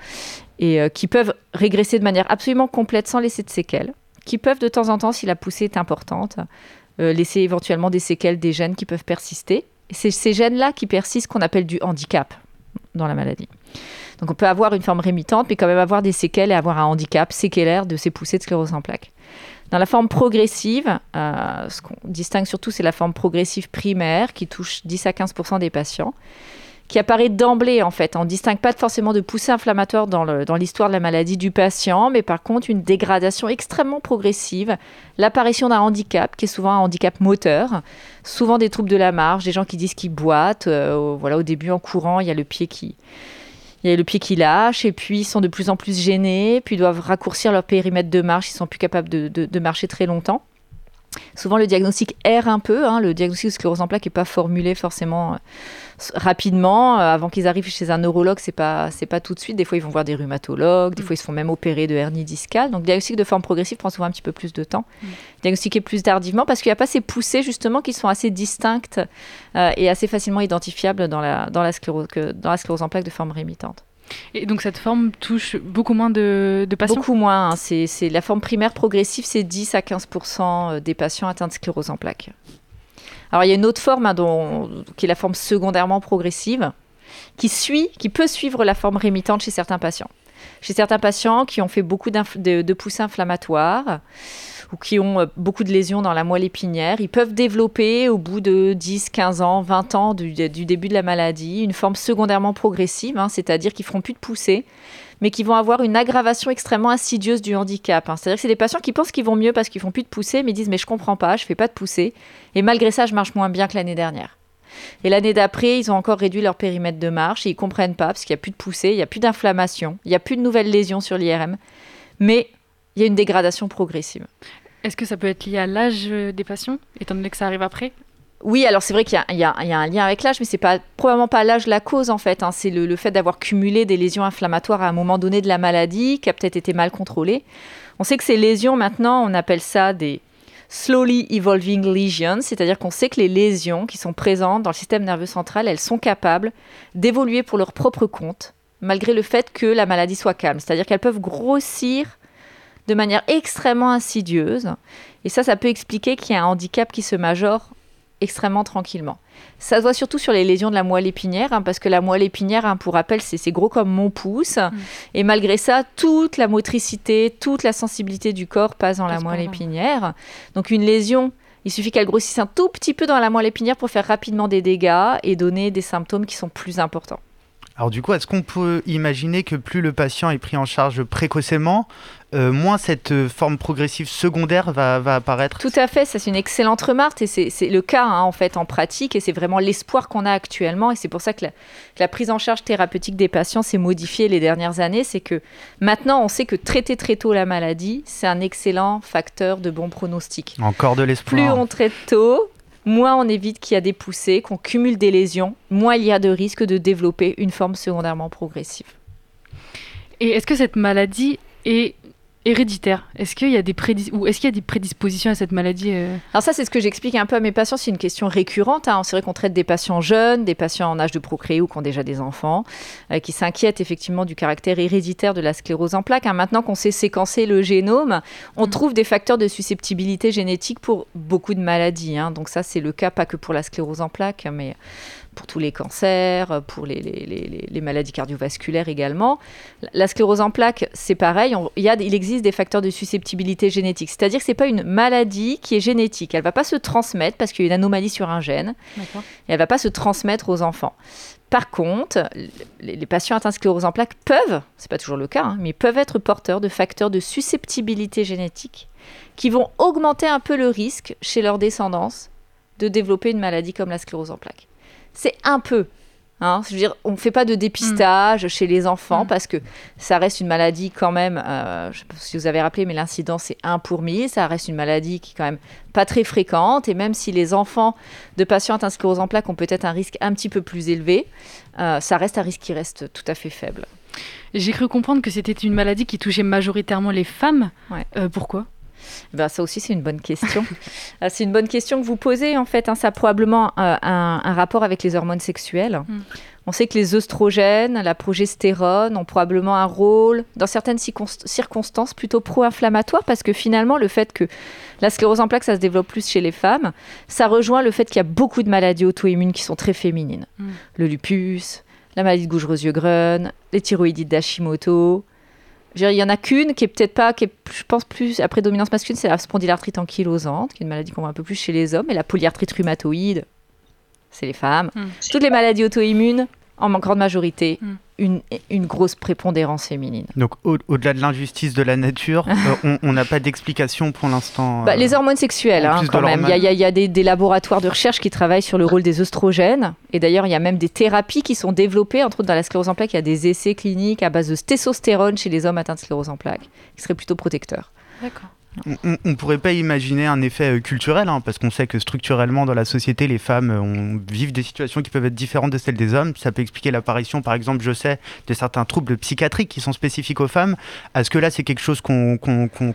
et euh, qui peuvent régresser de manière absolument complète sans laisser de séquelles, qui peuvent de temps en temps, si la poussée est importante, euh, laisser éventuellement des séquelles des gènes qui peuvent persister. C'est ces gènes-là qui persistent qu'on appelle du handicap dans la maladie. Donc on peut avoir une forme rémitante, mais quand même avoir des séquelles et avoir un handicap séquelaire de ces poussées de sclérose en plaques. Dans la forme progressive, euh, ce qu'on distingue surtout, c'est la forme progressive primaire qui touche 10 à 15% des patients, qui apparaît d'emblée en fait. On ne distingue pas forcément de poussée inflammatoire dans l'histoire de la maladie du patient, mais par contre une dégradation extrêmement progressive, l'apparition d'un handicap qui est souvent un handicap moteur, souvent des troubles de la marche, des gens qui disent qu'ils boitent. Euh, voilà, au début en courant, il y a le pied qui il y a le pied qui lâche, et puis ils sont de plus en plus gênés, puis ils doivent raccourcir leur périmètre de marche, ils sont plus capables de, marcher très longtemps. Souvent, le diagnostic erre un peu. Hein. le diagnostic de sclérose en plaques n'est pas formulé forcément euh, rapidement. Euh, avant qu'ils arrivent chez un neurologue, c'est pas c'est pas tout de suite. Des fois, ils vont voir des rhumatologues. Des mm. fois, ils se font même opérer de hernie discale. Donc, le diagnostic de forme progressive prend souvent un petit peu plus de temps. Mm. Diagnostiquer plus tardivement parce qu'il n'y a pas ces poussées justement qui sont assez distinctes euh, et assez facilement identifiables dans la dans la sclérose que dans la sclérose en plaques de forme rémitante. Et donc cette forme touche beaucoup moins de, patients? Beaucoup moins. Hein. C'est, la forme primaire progressive, c'est 10 à 15% euh, des patients atteints de sclérose en plaques. Alors il y a une autre forme hein, dont, qui est la forme secondairement progressive, qui suit, qui peut suivre la forme rémitante chez certains patients. Chez certains patients qui ont fait beaucoup de, de poussées inflammatoires, ou qui ont euh, beaucoup de lésions dans la moelle épinière, ils peuvent développer au bout de 10, 15 ans, 20 ans du, début de la maladie une forme secondairement progressive, hein, c'est-à-dire qu'ils feront plus de poussées, mais qui vont avoir une aggravation extrêmement insidieuse du handicap. Hein. C'est-à-dire que c'est des patients qui pensent qu'ils vont mieux parce qu'ils font plus de poussées, mais disent mais je comprends pas, je fais pas de poussées, et malgré ça je marche moins bien que l'année dernière. Et l'année d'après, ils ont encore réduit leur périmètre de marche et ils comprennent pas parce qu'il n'y a plus de poussées, il n'y a plus d'inflammation, il n'y a plus de nouvelles lésions sur l'IRM. Mais il y a une dégradation progressive. Est-ce que ça peut être lié à l'âge des patients, étant donné que ça arrive après? Oui, alors c'est vrai qu'il y, y, a un lien avec l'âge, mais c'est pas probablement pas l'âge la cause en fait. Hein. C'est le, fait d'avoir cumulé des lésions inflammatoires à un moment donné de la maladie qui a peut-être été mal contrôlée. On sait que ces lésions maintenant, on appelle ça des slowly evolving lesions, c'est-à-dire qu'on sait que les lésions qui sont présentes dans le système nerveux central, elles sont capables d'évoluer pour leur propre compte, malgré le fait que la maladie soit calme. C'est-à-dire qu'elles peuvent grossir de manière extrêmement insidieuse. Et ça, ça peut expliquer qu'il y a un handicap qui se majore extrêmement tranquillement. Ça se voit surtout sur les lésions de la moelle épinière, hein, parce que la moelle épinière, hein, pour rappel, c'est gros comme mon pouce. Et malgré ça, toute la motricité, toute la sensibilité du corps passe dans la moelle épinière. Donc une lésion, il suffit qu'elle grossisse un tout petit peu dans la moelle épinière pour faire rapidement des dégâts et donner des symptômes qui sont plus importants. Alors du coup, est-ce qu'on peut imaginer que plus le patient est pris en charge précocement, euh, moins cette euh, forme progressive secondaire va, apparaître? Tout à fait, ça c'est une excellente remarque et c'est le cas hein, en fait en pratique et c'est vraiment l'espoir qu'on a actuellement et c'est pour ça que la, prise en charge thérapeutique des patients s'est modifiée les dernières années. C'est que maintenant on sait que traiter très tôt la maladie, c'est un excellent facteur de bon pronostic. Encore de l'espoir. Plus on traite tôt, moins on évite qu'il y a des poussées, qu'on cumule des lésions, moins il y a de risque de développer une forme secondairement progressive. Et est-ce que cette maladie est héréditaire Est-ce qu'il y a des ou est-ce qu'il y a des prédispositions à cette maladie euh Alors ça, c'est ce que j'explique un peu à mes patients. C'est une question récurrente. Hein. C'est vrai qu'on traite des patients jeunes, des patients en âge de procréer ou qui ont déjà des enfants, euh, qui s'inquiètent effectivement du caractère héréditaire de la sclérose en plaques. Hein. Maintenant qu'on sait séquencer le génome, on mmh. trouve des facteurs de susceptibilité génétique pour beaucoup de maladies. Hein. Donc ça, c'est le cas pas que pour la sclérose en plaques, mais pour tous les cancers, pour les, les, les, maladies cardiovasculaires également. La sclérose en plaques, c'est pareil, il, y a, il existe des facteurs de susceptibilité génétique, c'est-à-dire que ce n'est pas une maladie qui est génétique, elle ne va pas se transmettre parce qu'il y a une anomalie sur un gène, et elle ne va pas se transmettre aux enfants. Par contre, les, patients atteints de sclérose en plaques peuvent, c'est pas toujours le cas, hein, mais peuvent être porteurs de facteurs de susceptibilité génétique qui vont augmenter un peu le risque chez leur descendance de développer une maladie comme la sclérose en plaques c'est un peu. Hein, je veux dire, on ne fait pas de dépistage mm. chez les enfants mm. parce que ça reste une maladie quand même, euh, je ne sais pas si vous avez rappelé, mais l'incidence c'est 1 pour 1000, ça reste une maladie qui est quand même pas très fréquente et même si les enfants de patients atteints de sclérose en plaques ont peut-être un risque un petit peu plus élevé, euh, ça reste un risque qui reste tout à fait faible. J'ai cru comprendre que c'était une maladie qui touchait majoritairement les femmes. Euh, pourquoi? Ben, ça aussi, c'est une bonne question. Euh, c'est une bonne question que vous posez, en fait. Hein. ça a probablement euh, un, rapport avec les hormones sexuelles. Hmm. On sait que les œstrogènes, la progestérone ont probablement un rôle, dans certaines circonstances, plutôt pro-inflammatoire, parce que finalement, le fait que la sclérose en plaques, ça se développe plus chez les femmes, ça rejoint le fait qu'il y a beaucoup de maladies auto-immunes qui sont très féminines. Hmm. Le lupus, la maladie de Gougereux-Grun, les thyroïdites d'Hashimoto, il y en a qu'une qui est peut-être pas, qui est, je pense plus à prédominance masculine, c'est la spondylarthrite ankylosante, qui est une maladie qu'on voit un peu plus chez les hommes, et la polyarthrite rhumatoïde, c'est les femmes. Hmm. Toutes les maladies auto-immunes, en grande majorité, hmm une, une, grosse prépondérance féminine. Donc au-delà de l'injustice de la nature, euh, on n'a pas d'explication pour l'instant. Bah, les euh, hormones sexuelles, hein, quand même. Il y a, des, laboratoires de recherche qui travaillent sur le rôle des œstrogènes. Et d'ailleurs, il y a même des thérapies qui sont développées, entre autres dans la sclérose en plaques. Il y a des essais cliniques à base de testostérone chez les hommes atteints de sclérose en plaques, qui seraient plutôt protecteurs. D'accord. On ne pourrait pas imaginer un effet euh, culturel, hein, parce qu'on sait que structurellement dans la société, les femmes euh, vivent des situations qui peuvent être différentes de celles des hommes. Ça peut expliquer l'apparition, par exemple, je sais, de certains troubles psychiatriques qui sont spécifiques aux femmes. Est-ce que là, c'est quelque chose qu'on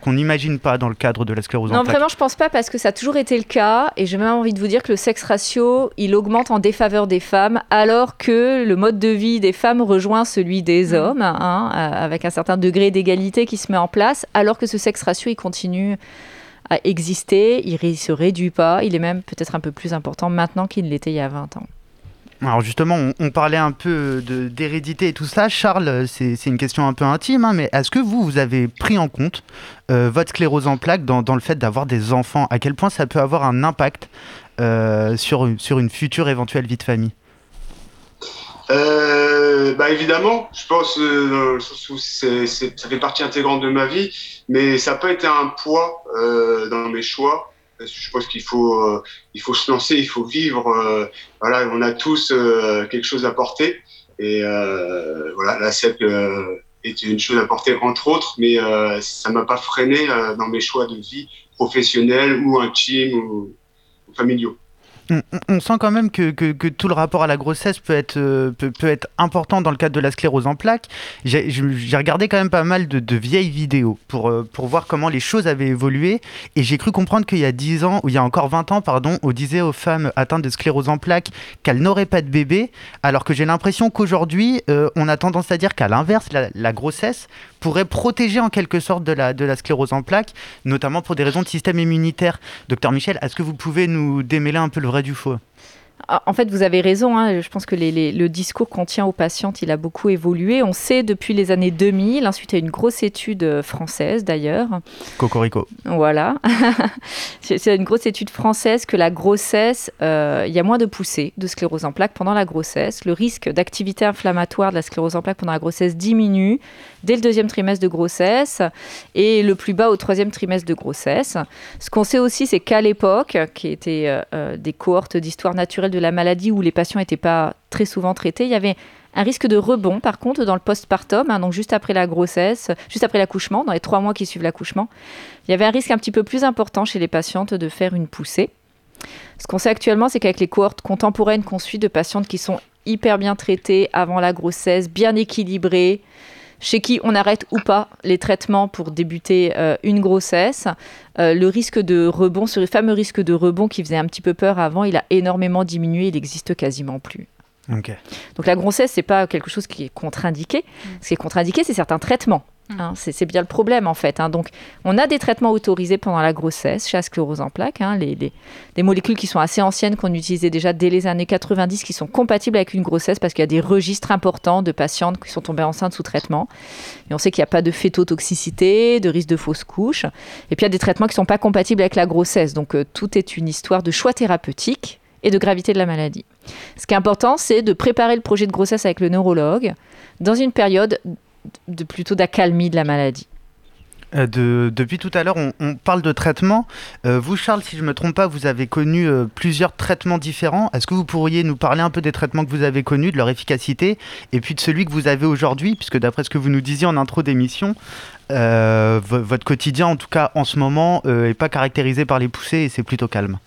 n'imagine pas dans le cadre de la sclérose Non, vraiment, je pense pas, parce que ça a toujours été le cas. Et j'ai même envie de vous dire que le sexe ratio, il augmente en défaveur des femmes, alors que le mode de vie des femmes rejoint celui des mmh. hommes, hein, avec un certain degré d'égalité qui se met en place, alors que ce sexe ratio, il continue à exister, il ne se réduit pas, il est même peut-être un peu plus important maintenant qu'il l'était il y a 20 ans. Alors justement, on, parlait un peu d'hérédité et tout ça. Charles, c'est une question un peu intime, hein, mais est-ce que vous, vous avez pris en compte euh, votre sclérose en plaques dans, le fait d'avoir des enfants? À quel point ça peut avoir un impact euh, sur, sur une future éventuelle vie de famille? Euh, bah évidemment, je pense euh, ça fait partie intégrante de ma vie, mais ça n'a pas été un poids euh, dans mes choix. Je pense qu'il faut, euh, il faut se lancer, il faut vivre. Euh, voilà, on a tous euh, quelque chose à porter. Et voilà, la CEP est une chose à porter entre autres, mais ça m'a pas freiné dans mes choix de vie professionnels ou intimes ou familiaux on, sent quand même que, tout le rapport à la grossesse peut être, euh, peut, être important dans le cadre de la sclérose en plaques. J'ai regardé quand même pas mal de, vieilles vidéos pour, euh, pour voir comment les choses avaient évolué et j'ai cru comprendre qu'il y a 10 ans, ou il y a encore 20 ans, pardon, on disait aux femmes atteintes de sclérose en plaques qu'elles n'auraient pas de bébé, alors que j'ai l'impression qu'aujourd'hui, euh, on a tendance à dire qu'à l'inverse, la, grossesse pourrait protéger en quelque sorte de la, de la sclérose en plaques, notamment pour des raisons de système immunitaire. Docteur Michel, est-ce que vous pouvez nous démêler un peu le vrai du ah, en fait, vous avez raison. Hein. Je pense que le discours qu'on tient aux patientes, il a beaucoup évolué. On sait depuis les années 2000, ensuite il y a une grosse étude euh, française d'ailleurs. Cocorico. Voilà. C'est une grosse étude française que la grossesse, euh, il y a moins de poussées de sclérose en plaques pendant la grossesse. Le risque d'activité inflammatoire de la sclérose en plaques pendant la grossesse diminue dès le deuxième trimestre de grossesse et le plus bas au troisième trimestre de grossesse. Ce qu'on sait aussi, c'est qu'à l'époque, qui était euh, des cohortes d'histoire naturelle de la maladie où les patients n'étaient pas très souvent traités, il y avait un risque de rebond, par contre, dans le postpartum, hein, donc juste après la grossesse, juste après l'accouchement, dans les trois mois qui suivent l'accouchement, il y avait un risque un petit peu plus important chez les patientes de faire une poussée. Ce qu'on sait actuellement, c'est qu'avec les cohortes contemporaines qu'on suit de patientes qui sont hyper bien traitées avant la grossesse, bien équilibrées, chez qui on arrête ou pas les traitements pour débuter euh, une grossesse. Euh, le risque de rebond, ce fameux risque de rebond qui faisait un petit peu peur avant, il a énormément diminué, il n'existe quasiment plus. Donc la grossesse, c'est pas quelque chose qui est contre-indiqué. Ce qui est contre-indiqué, c'est certains traitements. Mm. Hein, c'est bien le problème en fait. Hein. Donc, on a des traitements autorisés pendant la grossesse chez sclérose en plaques, hein, les, des molécules qui sont assez anciennes, qu'on utilisait déjà dès les années 90, qui sont compatibles avec une grossesse parce qu'il y a des registres importants de patientes qui sont tombées enceintes sous traitement. Et on sait qu'il n'y a pas de fétotoxicité, de risque de fausse couche. Et puis il y a des traitements qui ne sont pas compatibles avec la grossesse. Donc, euh, tout est une histoire de choix thérapeutique et de gravité de la maladie. Ce qui est important, c'est de préparer le projet de grossesse avec le neurologue dans une période de, plutôt d'accalmie de la maladie. Euh, de, depuis tout à l'heure, on, parle de traitement. Euh, vous, Charles, si je ne me trompe pas, vous avez connu euh, plusieurs traitements différents. Est-ce que vous pourriez nous parler un peu des traitements que vous avez connus, de leur efficacité, et puis de celui que vous avez aujourd'hui, puisque d'après ce que vous nous disiez en intro d'émission, votre quotidien, en tout cas en ce moment, n'est pas caractérisé par les poussées et c'est plutôt calme.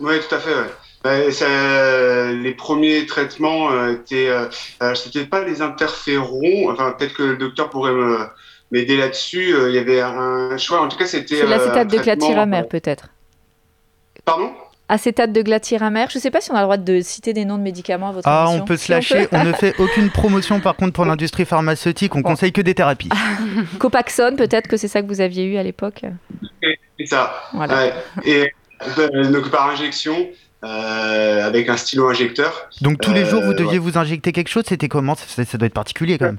Oui, tout à fait. Ouais. Ça, les premiers traitements euh, étaient, euh, c'était pas les interférons. Enfin, peut-être que le docteur pourrait m'aider là-dessus. Euh, il y avait un choix. En tout cas, c'était. C'est l'acétate de glatiramère, peut-être. Pardon? Acétate de glatiramère. Je ne sais pas si on a le droit de citer des noms de médicaments à votre Ah, on peut se lâcher. On, ne fait aucune promotion par contre pour l'industrie pharmaceutique. On conseille que des thérapies. Copaxone, peut-être que c'est ça que vous aviez eu à l'époque. C'est ça. Voilà. Et euh, donc par injection. Euh, avec un stylo injecteur. Donc tous les jours vous euh, deviez vous injecter quelque chose, c'était comment ça, doit être particulier quand même.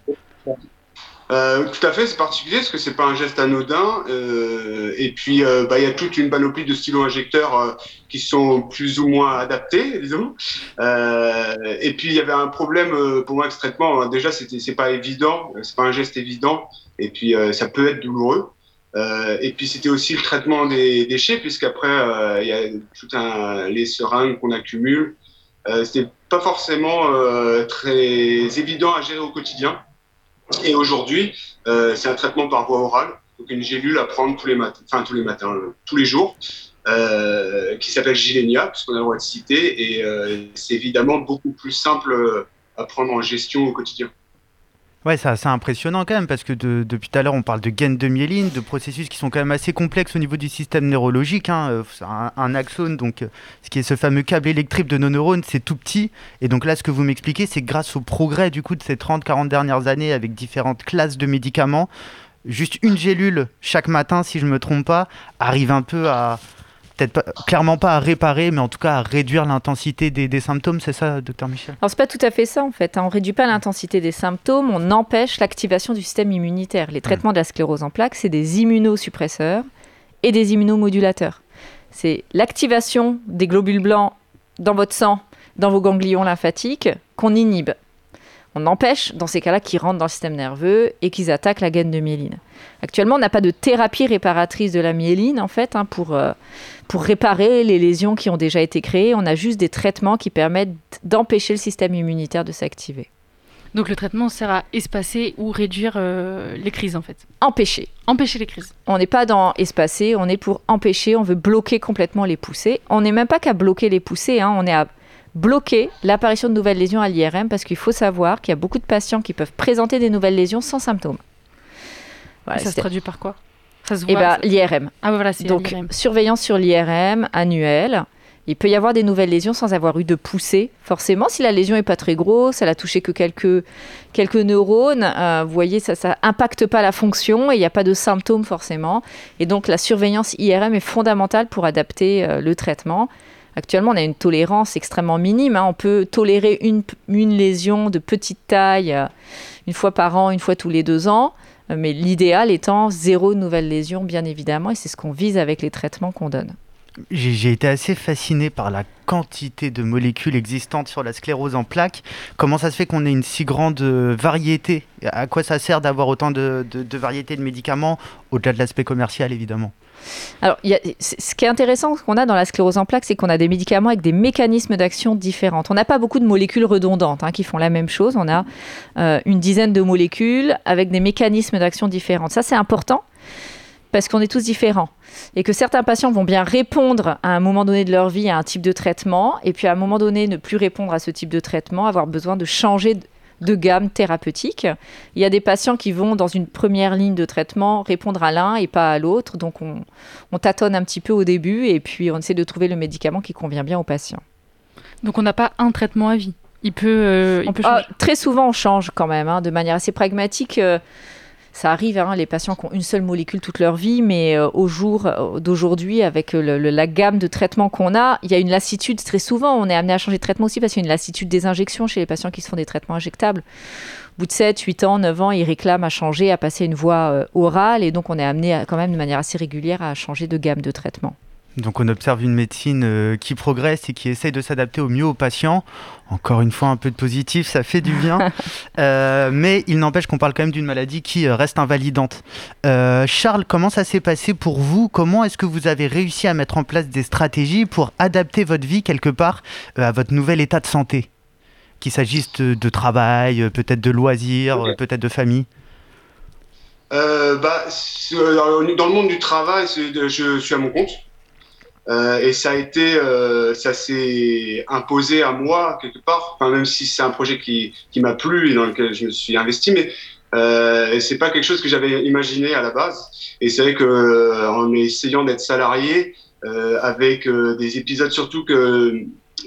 tout à fait, c'est particulier parce que c'est pas un geste anodin. et puis, bah, il y a toute une panoplie de stylos injecteurs qui sont plus ou moins adaptés, disons. et puis, il y avait un problème pour moi avec ce traitement. Déjà, c'était, c'est pas évident, c'est pas un geste évident. Et puis, ça peut être douloureux. Euh, et puis c'était aussi le traitement des déchets, puisqu'après, euh, il y a tout un, les seringues qu'on accumule. Euh, C'était pas forcément euh, très évident à gérer au quotidien. Et aujourd'hui, euh, c'est un traitement par voie orale, donc une gélule à prendre tous les matins, enfin tous les matins, tous les jours, qui s'appelle Gilenia, puisqu'on a le droit de citer, et c'est évidemment beaucoup plus simple à prendre en gestion au quotidien. Ouais, c'est assez impressionnant quand même parce que depuis tout à l'heure on parle de gaines de myéline, de processus qui sont quand même assez complexes au niveau du système neurologique. Hein. Euh, un, un, axone, donc euh, ce qui est ce fameux câble électrique de nos neurones, c'est tout petit. Et donc là, ce que vous m'expliquez, c'est grâce au progrès du coup de ces 30-40 dernières années avec différentes classes de médicaments, juste une gélule chaque matin, si je ne me trompe pas, arrive un peu à, peut-être clairement pas à réparer, mais en tout cas à réduire l'intensité des, symptômes, c'est ça, docteur Michel? Alors c'est pas tout à fait ça en fait. Hein. On réduit pas l'intensité des symptômes, on empêche l'activation du système immunitaire. Les traitements de la sclérose en plaques, c'est des immunosuppresseurs et des immunomodulateurs. C'est l'activation des globules blancs dans votre sang, dans vos ganglions lymphatiques, qu'on inhibe on empêche dans ces cas-là qu'ils rentrent dans le système nerveux et qu'ils attaquent la gaine de myéline. Actuellement, on n'a pas de thérapie réparatrice de la myéline en fait hein, pour, euh, pour réparer les lésions qui ont déjà été créées. On a juste des traitements qui permettent d'empêcher le système immunitaire de s'activer. Donc le traitement sert à espacer ou réduire euh, les crises en fait. Empêcher. Empêcher les crises. On n'est pas dans espacer, on est pour empêcher, on veut bloquer complètement les poussées. On n'est même pas qu'à bloquer les poussées, hein. on est à bloquer l'apparition de nouvelles lésions à l'IRM parce qu'il faut savoir qu'il y a beaucoup de patients qui peuvent présenter des nouvelles lésions sans symptômes. ça se traduit par quoi? Eh ben, l'IRM. Ah voilà, Donc, surveillance sur l'IRM annuelle. Il peut y avoir des nouvelles lésions sans avoir eu de poussée, forcément. Si la lésion n'est pas très grosse, elle a touché que quelques, quelques neurones, euh, vous voyez, ça n'impacte pas la fonction et il n'y a pas de symptômes forcément. Et donc la surveillance IRM est fondamentale pour adapter euh, le traitement. Actuellement, on a une tolérance extrêmement minime. hein. On peut tolérer une, une lésion de petite taille euh, une fois par an, une fois tous les deux ans. Euh, Mais l'idéal étant zéro nouvelle lésion, bien évidemment, et c'est ce qu'on vise avec les traitements qu'on donne. J'ai été assez fasciné par la quantité de molécules existantes sur la sclérose en plaques. Comment ça se fait qu'on ait une si grande euh, variété? À quoi ça sert d'avoir autant de, de, de variétés de médicaments, au-delà de l'aspect commercial évidemment? Alors, ce qui est intéressant qu'on a dans la sclérose en plaques, c'est qu'on a des médicaments avec des mécanismes d'action différents. On n'a pas beaucoup de molécules redondantes hein, qui font la même chose. On a euh, une dizaine de molécules avec des mécanismes d'action différents. Ça, c'est important parce qu'on est tous différents et que certains patients vont bien répondre à un moment donné de leur vie à un type de traitement et puis à un moment donné ne plus répondre à ce type de traitement, avoir besoin de changer de- gamme thérapeutique. Il y a des patients qui vont dans une première ligne de traitement répondre à l'un et pas à l'autre, donc on, on tâtonne un petit peu au début et puis on essaie de trouver le médicament qui convient bien au patient. Donc on n'a pas un traitement à vie. Il peut, euh, il ah, très souvent, on change quand même, hein, de manière assez pragmatique. euh, ça arrive, hein, les patients qui ont une seule molécule toute leur vie, mais euh, au jour euh, d'aujourd'hui, avec euh, la gamme de traitements qu'on a, il y a une lassitude. Très souvent, on est amené à changer de traitement aussi parce qu'il y a une lassitude des injections chez les patients qui se font des traitements injectables. Au bout de 7, 8 ans, 9 ans, ils réclament à changer, à passer une voie orale, et donc on est amené quand même de manière assez régulière à changer de gamme de traitement. Donc on observe une médecine euh, qui progresse et qui essaye de s'adapter au mieux aux patients. Encore une fois, un peu de positif, ça fait du bien. Euh, mais il n'empêche qu'on parle quand même d'une maladie qui euh, reste invalidante. Euh, Charles, comment ça s'est passé pour vous? Comment est-ce que vous avez réussi à mettre en place des stratégies pour adapter votre vie quelque part euh, à votre nouvel état de santé? Qu'il s'agisse de, de travail, peut-être de loisirs, peut-être de famille? Euh, bah, dans le monde du travail, je suis à mon compte. Euh, et ça a été, euh, ça s'est imposé à moi quelque part. Enfin, même si c'est un projet qui, qui m'a plu et dans lequel je me suis investi, mais euh, c'est pas quelque chose que j'avais imaginé à la base. Et c'est vrai que euh, en essayant d'être salarié, euh, avec euh, des épisodes surtout que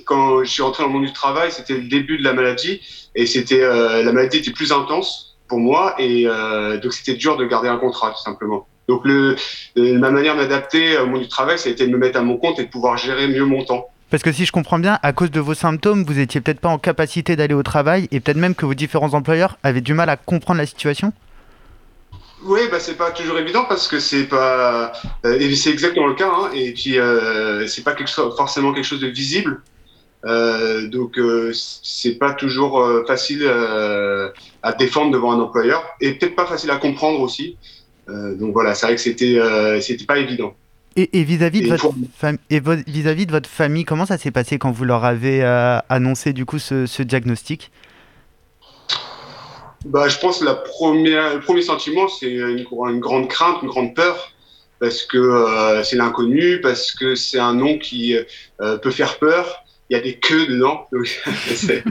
quand je suis rentré dans le monde du travail, c'était le début de la maladie et c'était la maladie était plus intense pour moi et donc c'était dur de garder un contrat tout simplement. Donc le, euh, ma manière de m'adapter au monde du travail, ça a été de me mettre à mon compte et de pouvoir gérer mieux mon temps. Parce que si je comprends bien, à cause de vos symptômes, vous étiez peut-être pas en capacité d'aller au travail et peut-être même que vos différents employeurs avaient du mal à comprendre la situation? Oui, bah c'est pas toujours évident parce que c'est pas euh, c'est exactement le cas hein, et puis euh, c'est pas quelque chose, forcément quelque chose de visible. Euh, donc euh, c'est pas toujours euh, facile euh, à défendre devant un employeur et peut-être pas facile à comprendre aussi. Euh, donc voilà, c'est vrai que c'était euh, c'était pas évident. Et vis-à-vis de, Et votre pour- fam- et vo- vis-à-vis de votre famille, comment ça s'est passé quand vous leur avez euh, annoncé du coup ce, ce diagnostic? Bah, je pense que la première, le premier sentiment, c'est une, une grande crainte, une grande peur, parce que euh, c'est l'inconnu, parce que c'est un nom qui euh, peut faire peur. Il y a des queues dedans. donc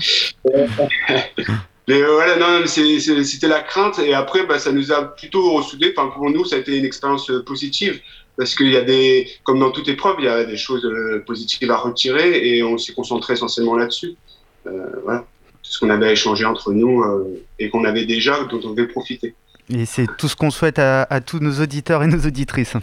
mais euh, voilà, non, c'est- c'est- c'était la crainte. Et après, bah, ça nous a plutôt ressoudés. Pour nous, ça a été une expérience euh, positive. Parce qu'il y a des, comme dans toute épreuve, il y a des choses euh, positives à retirer et on s'est concentré essentiellement là-dessus. Euh, voilà. Tout ce qu'on avait à échanger entre nous et qu'on avait déjà, dont on devait profiter. Et c'est tout ce qu'on souhaite à, tous nos auditeurs et nos auditrices.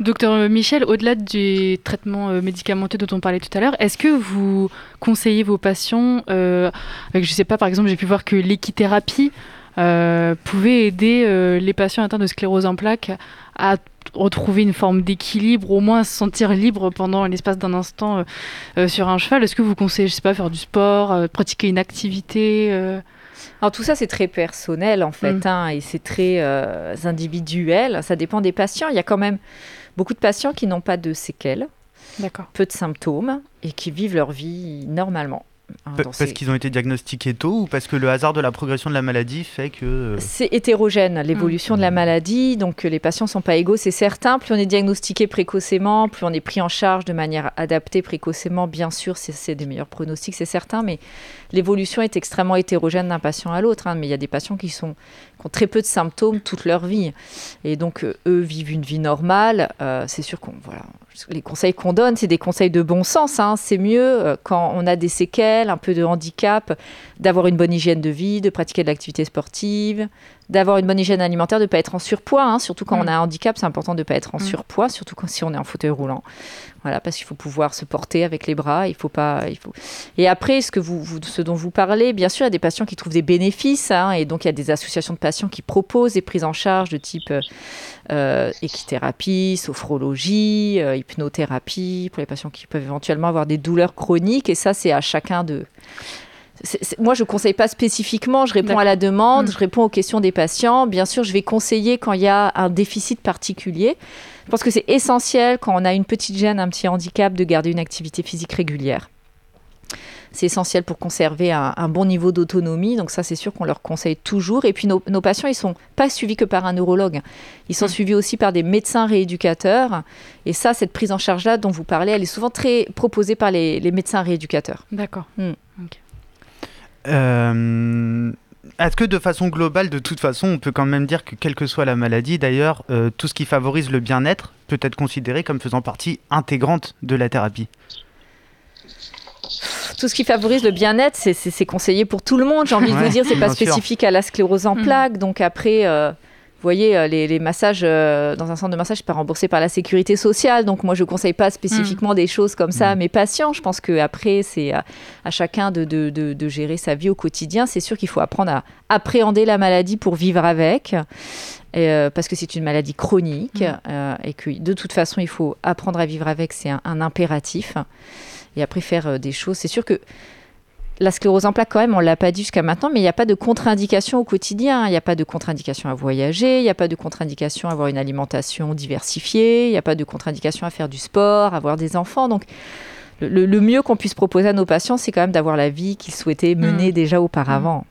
Docteur Michel, au-delà du traitement euh, médicamenteux dont on parlait tout à l'heure, est-ce que vous conseillez vos patients, euh, je sais pas, par exemple, j'ai pu voir que l'équithérapie euh, pouvait aider les patients atteints de sclérose en plaques à retrouver une forme d'équilibre, au moins se sentir libre pendant l'espace d'un instant sur un cheval? Est-ce que vous conseillez, je sais pas, faire du sport, pratiquer une activité Alors tout ça, c'est très personnel en fait, Mm. hein, et c'est très euh, individuel. Ça dépend des patients. Il y a quand même beaucoup de patients qui n'ont pas de séquelles, peu de symptômes, et qui vivent leur vie normalement. Hein, parce qu'ils ont été diagnostiqués tôt ou parce que le hasard de la progression de la maladie fait que... euh, C'est hétérogène, l'évolution de la maladie. Donc, euh, les patients ne sont pas égaux, c'est certain. Plus on est diagnostiqué précocement, plus on est pris en charge de manière adaptée précocement, bien sûr, c'est- c'est des meilleurs pronostics, c'est certain. Mais l'évolution est extrêmement hétérogène d'un patient à l'autre. hein. Mais il y a des patients qui, sont, qui ont très peu de symptômes toute leur vie. Et donc, euh, eux vivent une vie normale. Euh, c'est sûr qu'on. Voilà, les conseils qu'on donne, c'est des conseils de bon sens. hein. C'est mieux euh, quand on a des séquelles, un peu de handicap, d'avoir une bonne hygiène de vie, de pratiquer de l'activité sportive, d'avoir une bonne hygiène alimentaire, de ne pas être en surpoids. hein. Surtout quand Mm. on a un handicap, c'est important de ne pas être en Mm. surpoids, surtout quand, si on est en fauteuil roulant. Voilà, parce qu'il faut pouvoir se porter avec les bras. Il faut pas. Il faut... Et après, ce, que vous, vous- ce dont vous parlez, bien sûr, il y a des patients qui trouvent des bénéfices. hein, et donc, il y a des associations de patients qui proposent des prises en charge de type euh, euh, équithérapie, sophrologie, euh, hypnothérapie, pour les patients qui peuvent éventuellement avoir des douleurs chroniques. Et ça, c'est à chacun de. moi, je ne conseille pas spécifiquement, je réponds à la demande, Mm. je réponds aux questions des patients. Bien sûr, je vais conseiller quand il y a un déficit particulier. Je pense que c'est essentiel quand on a une petite gêne, un petit handicap, de garder une activité physique régulière. C'est essentiel pour conserver un, un bon niveau d'autonomie. Donc ça, c'est sûr qu'on leur conseille toujours. Et puis nos, nos patients, ils sont pas suivis que par un neurologue. Ils sont suivis aussi par des médecins rééducateurs. Et ça, cette prise en charge-là dont vous parlez, elle est souvent très proposée par les, les médecins rééducateurs. D'accord. Mm. Euh, Est-ce que de façon globale, de toute façon, on peut quand même dire que quelle que soit la maladie, d'ailleurs, euh, tout ce qui favorise le bien-être peut être considéré comme faisant partie intégrante de la thérapie tout ce qui favorise le bien-être, c'est- conseillé pour tout le monde. J'ai envie de vous dire, c'est pas sûr. spécifique à la sclérose en plaques. Donc après, euh, vous voyez, euh, les, les massages euh, dans un centre de massage, c'est pas remboursé par la sécurité sociale. Donc moi, je conseille pas spécifiquement des choses comme ça à mes patients. Je pense que après, c'est à, à chacun de, de- de- de gérer sa vie au quotidien. C'est sûr qu'il faut apprendre à appréhender la maladie pour vivre avec. Euh, parce que c'est une maladie chronique euh, et que de toute façon il faut apprendre à vivre avec, c'est un, un impératif. Et après faire des choses, c'est sûr que la sclérose en plaques, quand même, on ne l'a pas dit jusqu'à maintenant, mais il n'y a pas de contre-indication au quotidien. Il n'y a pas de contre-indication à voyager, il n'y a pas de contre-indication à avoir une alimentation diversifiée, il n'y a pas de contre-indication à faire du sport, à avoir des enfants. Donc, le, mieux qu'on puisse proposer à nos patients, c'est quand même d'avoir la vie qu'ils souhaitaient mener déjà auparavant.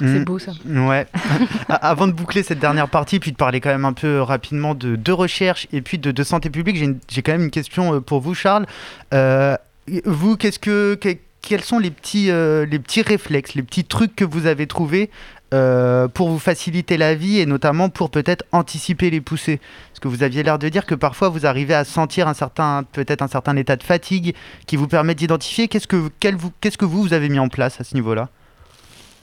C'est Mm. beau ça. Ouais. Avant de boucler cette dernière partie, puis de parler quand même un peu rapidement de, de recherche et puis de, de santé publique, j'ai quand même une question euh, pour vous, Charles. Euh, vous, qu'est-ce que, que- quels sont les petits, euh, les petits réflexes, les petits trucs que vous avez trouvés euh, pour vous faciliter la vie et notamment pour peut-être anticiper les poussées? Parce que vous aviez l'air de dire que parfois vous arrivez à sentir un certain, peut-être un certain état de fatigue qui vous permet d'identifier. Qu'est-ce que, vous, qu'est-ce que vous, vous avez mis en place à ce niveau-là?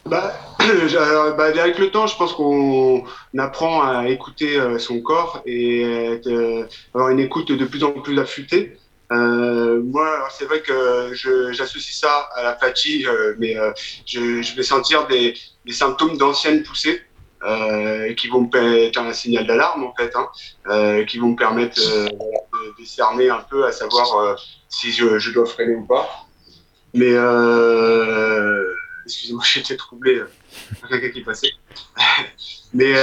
Bah, alors, bah, avec le temps, je pense qu'on apprend à écouter euh, son corps et euh, avoir une écoute de plus en plus affûtée. Euh, moi, c'est vrai que j'associe ça à la fatigue, euh, mais euh, je, je vais sentir des, des symptômes d'anciennes poussées euh, qui vont être un signal d'alarme en fait, hein, euh, qui vont me permettre euh, de décerner un peu à savoir euh, si je, je dois freiner ou pas. Mais excusez-moi, j'étais troublé par quelqu'un qui passait. Mais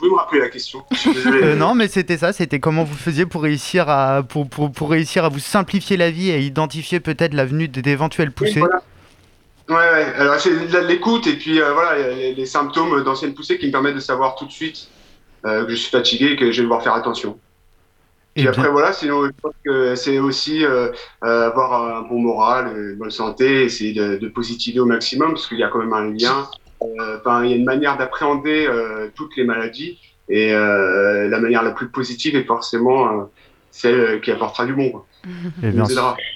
pouvez me rappeler la question. Euh, non, mais c'était ça. C'était comment vous faisiez pour réussir à pour, pour, pour réussir à vous simplifier la vie et identifier peut-être l'avenue d'éventuelles poussées. voilà. Ouais, ouais. Alors c'est de l'écoute et puis euh, voilà, il y a les, les symptômes d'anciennes poussées qui me permettent de savoir tout de suite euh, que je suis fatigué et que je vais devoir faire attention. Et Et après voilà, sinon je pense que c'est aussi euh, avoir un bon moral, une bonne santé, essayer de, de positiver au maximum parce qu'il y a quand même un lien. Euh, Enfin, il y a une manière d'appréhender euh, toutes les maladies et euh, la manière la plus positive est forcément euh, celle qui apportera du bon. quoi. Eh bien,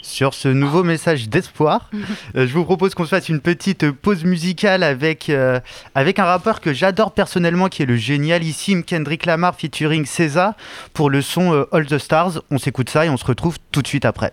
sur ce nouveau message d'espoir, je vous propose qu'on se fasse une petite pause musicale avec, euh, avec un rappeur que j'adore personnellement, qui est le génialissime Kendrick Lamar featuring César pour le son euh, All the Stars. On s'écoute ça et on se retrouve tout de suite après.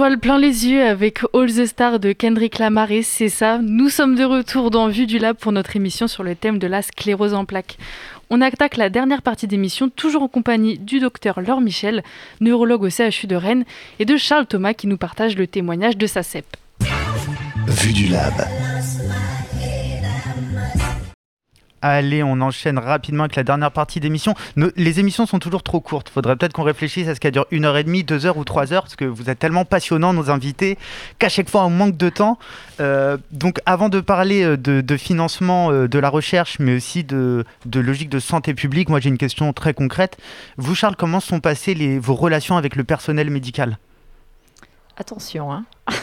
Étoiles plein les yeux avec All the Stars de Kendrick Lamar c'est ça. Nous sommes de retour dans Vue du Lab pour notre émission sur le thème de la sclérose en plaques. On attaque la dernière partie d'émission, toujours en compagnie du docteur Laure Michel, neurologue au CHU de Rennes, et de Charles Thomas qui nous partage le témoignage de sa CEP. Vue du lab. Allez, on enchaîne rapidement avec la dernière partie d'émission. Nos- Les émissions sont toujours trop courtes. Faudrait peut-être qu'on réfléchisse à ce qu'elle dure une heure et demie, deux heures ou trois heures, parce que vous êtes tellement passionnants, nos invités, qu'à chaque fois on manque de temps. Euh, donc, avant de parler euh, de, de financement euh, de la recherche, mais aussi de, de logique de santé publique, moi j'ai une question très concrète. Vous, Charles, comment sont passées les, vos relations avec le personnel médical? Attention, hein.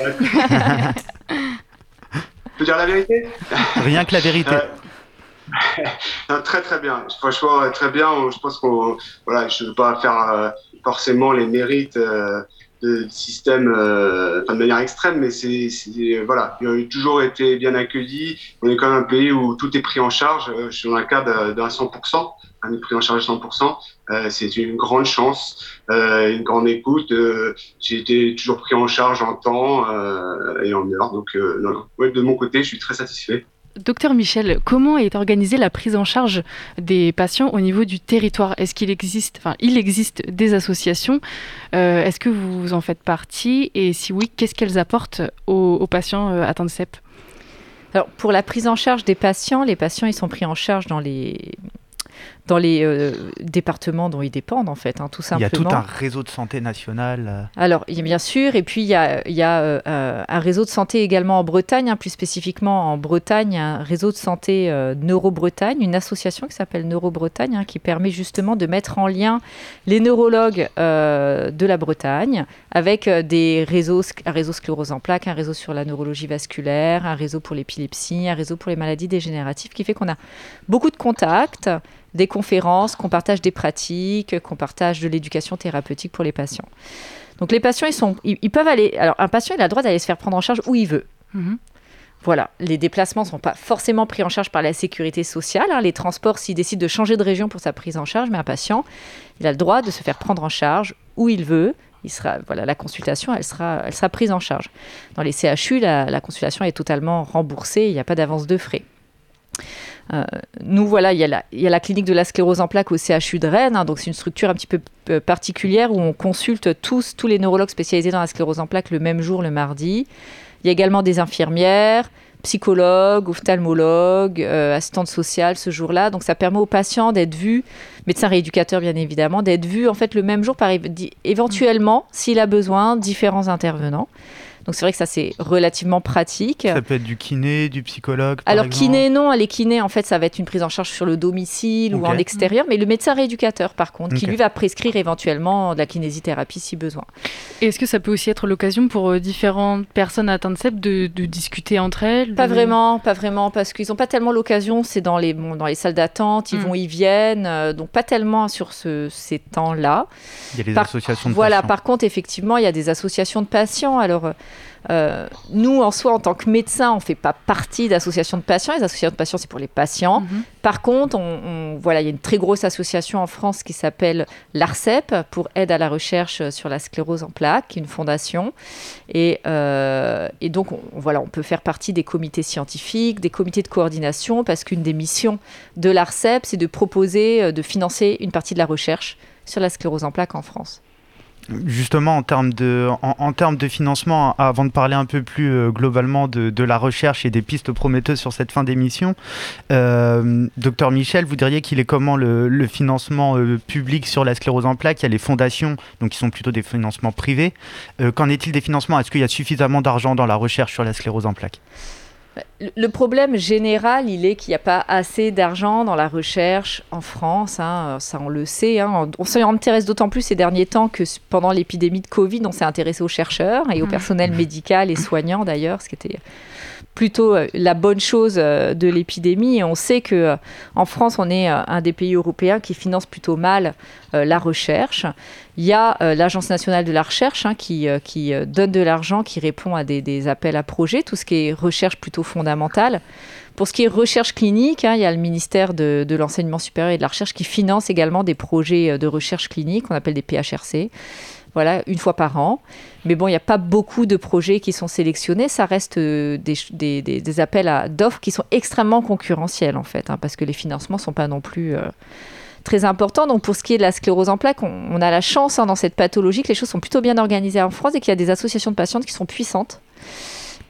Je peux dire la vérité? Rien que la vérité. Euh, très très bien. Franchement, euh, très bien. Je pense qu'on, voilà, je ne veux pas faire euh, forcément les mérites euh, du système euh, de manière extrême, mais c'est, voilà, il a toujours été bien accueilli. On est quand même un pays où tout est pris en charge. Je suis dans un cas d'un d'un 100%. On est pris en charge à 100%. Euh, c'est une grande chance, une grande écoute. J'ai été toujours pris en charge en temps et en heure. Donc, non, non. Ouais, de mon côté, je suis très satisfait. Docteur Michel, comment est organisée la prise en charge des patients au niveau du territoire? Est-ce qu'il existe, enfin, il existe des associations? Euh, Est-ce que vous en faites partie? Et si oui, qu'est-ce qu'elles apportent aux, patients euh, atteints de CEP Alors, pour la prise en charge des patients, les patients, ils sont pris en charge dans les, dans les euh, départements dont ils dépendent, en fait, hein, tout Il y a simplement. tout un réseau de santé national. euh, Alors, il y a bien sûr, et puis il y a, il y a, euh, un réseau de santé également en Bretagne, hein, plus spécifiquement en Bretagne, un réseau de santé euh, Neuro-Bretagne, une association qui s'appelle Neuro-Bretagne, hein, qui permet justement de mettre en lien les neurologues de la Bretagne avec des réseaux, un réseau sclérose en plaques, un réseau sur la neurologie vasculaire, un réseau pour l'épilepsie, un réseau pour les maladies dégénératives, qui fait qu'on a beaucoup de contacts, des conférences, qu'on partage des pratiques, qu'on partage de l'éducation thérapeutique pour les patients. Donc les patients, ils, sont, ils, ils peuvent aller. Alors un patient, il a le droit d'aller se faire prendre en charge où il veut. Mhm. voilà, les déplacements ne sont pas forcément pris en charge par la sécurité sociale. hein. Les transports, s'il décide de changer de région pour sa prise en charge, mais un patient, il a le droit de se faire prendre en charge où il veut. Il sera, voilà, la consultation, elle sera, elle sera prise en charge. Dans les CHU, la, la consultation est totalement remboursée, il n'y a pas d'avance de frais. Euh, nous, voilà, il y, a la, il y a la clinique de la sclérose en plaques au CHU de Rennes, hein, donc c'est une structure un petit peu euh, particulière où on consulte tous, tous les neurologues spécialisés dans la sclérose en plaques le même jour, le mardi. Il y a également des infirmières, psychologues, ophtalmologues, euh, assistantes sociales ce jour-là. Donc ça permet aux patients d'être vus, médecins rééducateurs bien évidemment, d'être vus en fait le même jour par éventuellement, s'il a besoin, différents intervenants. Donc c'est vrai que ça c'est relativement pratique. Ça peut être du kiné, du psychologue. par Alors exemple. kiné non, les kinés en fait ça va être une prise en charge sur le domicile ou en extérieur, mais le médecin rééducateur par contre, qui lui va prescrire éventuellement de la kinésithérapie si besoin. Et Est-ce que ça peut aussi être l'occasion pour euh, différentes personnes atteintes de CEP de, de discuter entre elles Pas de- vraiment, pas vraiment, parce qu'ils n'ont pas tellement l'occasion. C'est dans les, bon, dans les salles d'attente, ils Mm. vont, ils viennent, euh, donc pas tellement sur ce- ces temps-là. Il y a les Par- associations de Voilà, patients. par contre, effectivement, il y a des associations de patients. Alors, euh, nous, en soi, en tant que médecins, on ne fait pas partie d'associations de patients. Les associations de patients, c'est pour les patients. Par contre, on, on- voilà, il y a une très grosse association en France qui s'appelle l'ARCEP pour aide à la recherche sur la sclérose en plaques, une fondation. Et, euh, et donc, on, voilà, on peut faire partie des comités scientifiques, des comités de coordination, parce qu'une des missions de l'ARCEP, c'est de proposer, euh, de financer une partie de la recherche sur la sclérose en plaques en France. Justement, en termes de, en, termes de financement, avant de parler un peu plus euh, globalement de, la recherche et des pistes prometteuses sur cette fin d'émission, euh, docteur Michel, vous diriez qu'il est comment le, financement euh, public sur la sclérose en plaques? Il y a les fondations, donc qui sont plutôt des financements privés. Qu'en est-il des financements? Est-ce qu'il y a suffisamment d'argent dans la recherche sur la sclérose en plaques? Le- problème général, il est qu'il n'y a pas assez d'argent dans la recherche en France. hein, ça, on le sait. hein. On s'y intéresse d'autant plus ces derniers temps que pendant l'épidémie de Covid, on s'est intéressé aux chercheurs et au Mhm. personnel médical et soignant d'ailleurs, ce qui était plutôt euh, la bonne chose euh, de l'épidémie. Et on sait que euh, en France, on est un des pays européens qui finance plutôt mal la recherche. Il y a l'Agence nationale de la recherche hein, qui, qui donne de l'argent, qui répond à des, des appels à projets, tout ce qui est recherche plutôt fondamentale. Pour ce qui est recherche clinique, hein, il y a le ministère de, l'enseignement supérieur et de la recherche qui finance également des projets euh, de recherche clinique, qu'on appelle des PHRC. Voilà, une fois par an. Mais bon, il n'y a pas beaucoup de projets qui sont sélectionnés. Ça reste euh, des, appels d'offres qui sont extrêmement concurrentiels, en fait, hein, parce que les financements ne sont pas non plus euh, très importants. Donc, pour ce qui est de la sclérose en plaques, on, on a la chance hein, dans cette pathologie que les choses sont plutôt bien organisées en France et qu'il y a des associations de patientes qui sont puissantes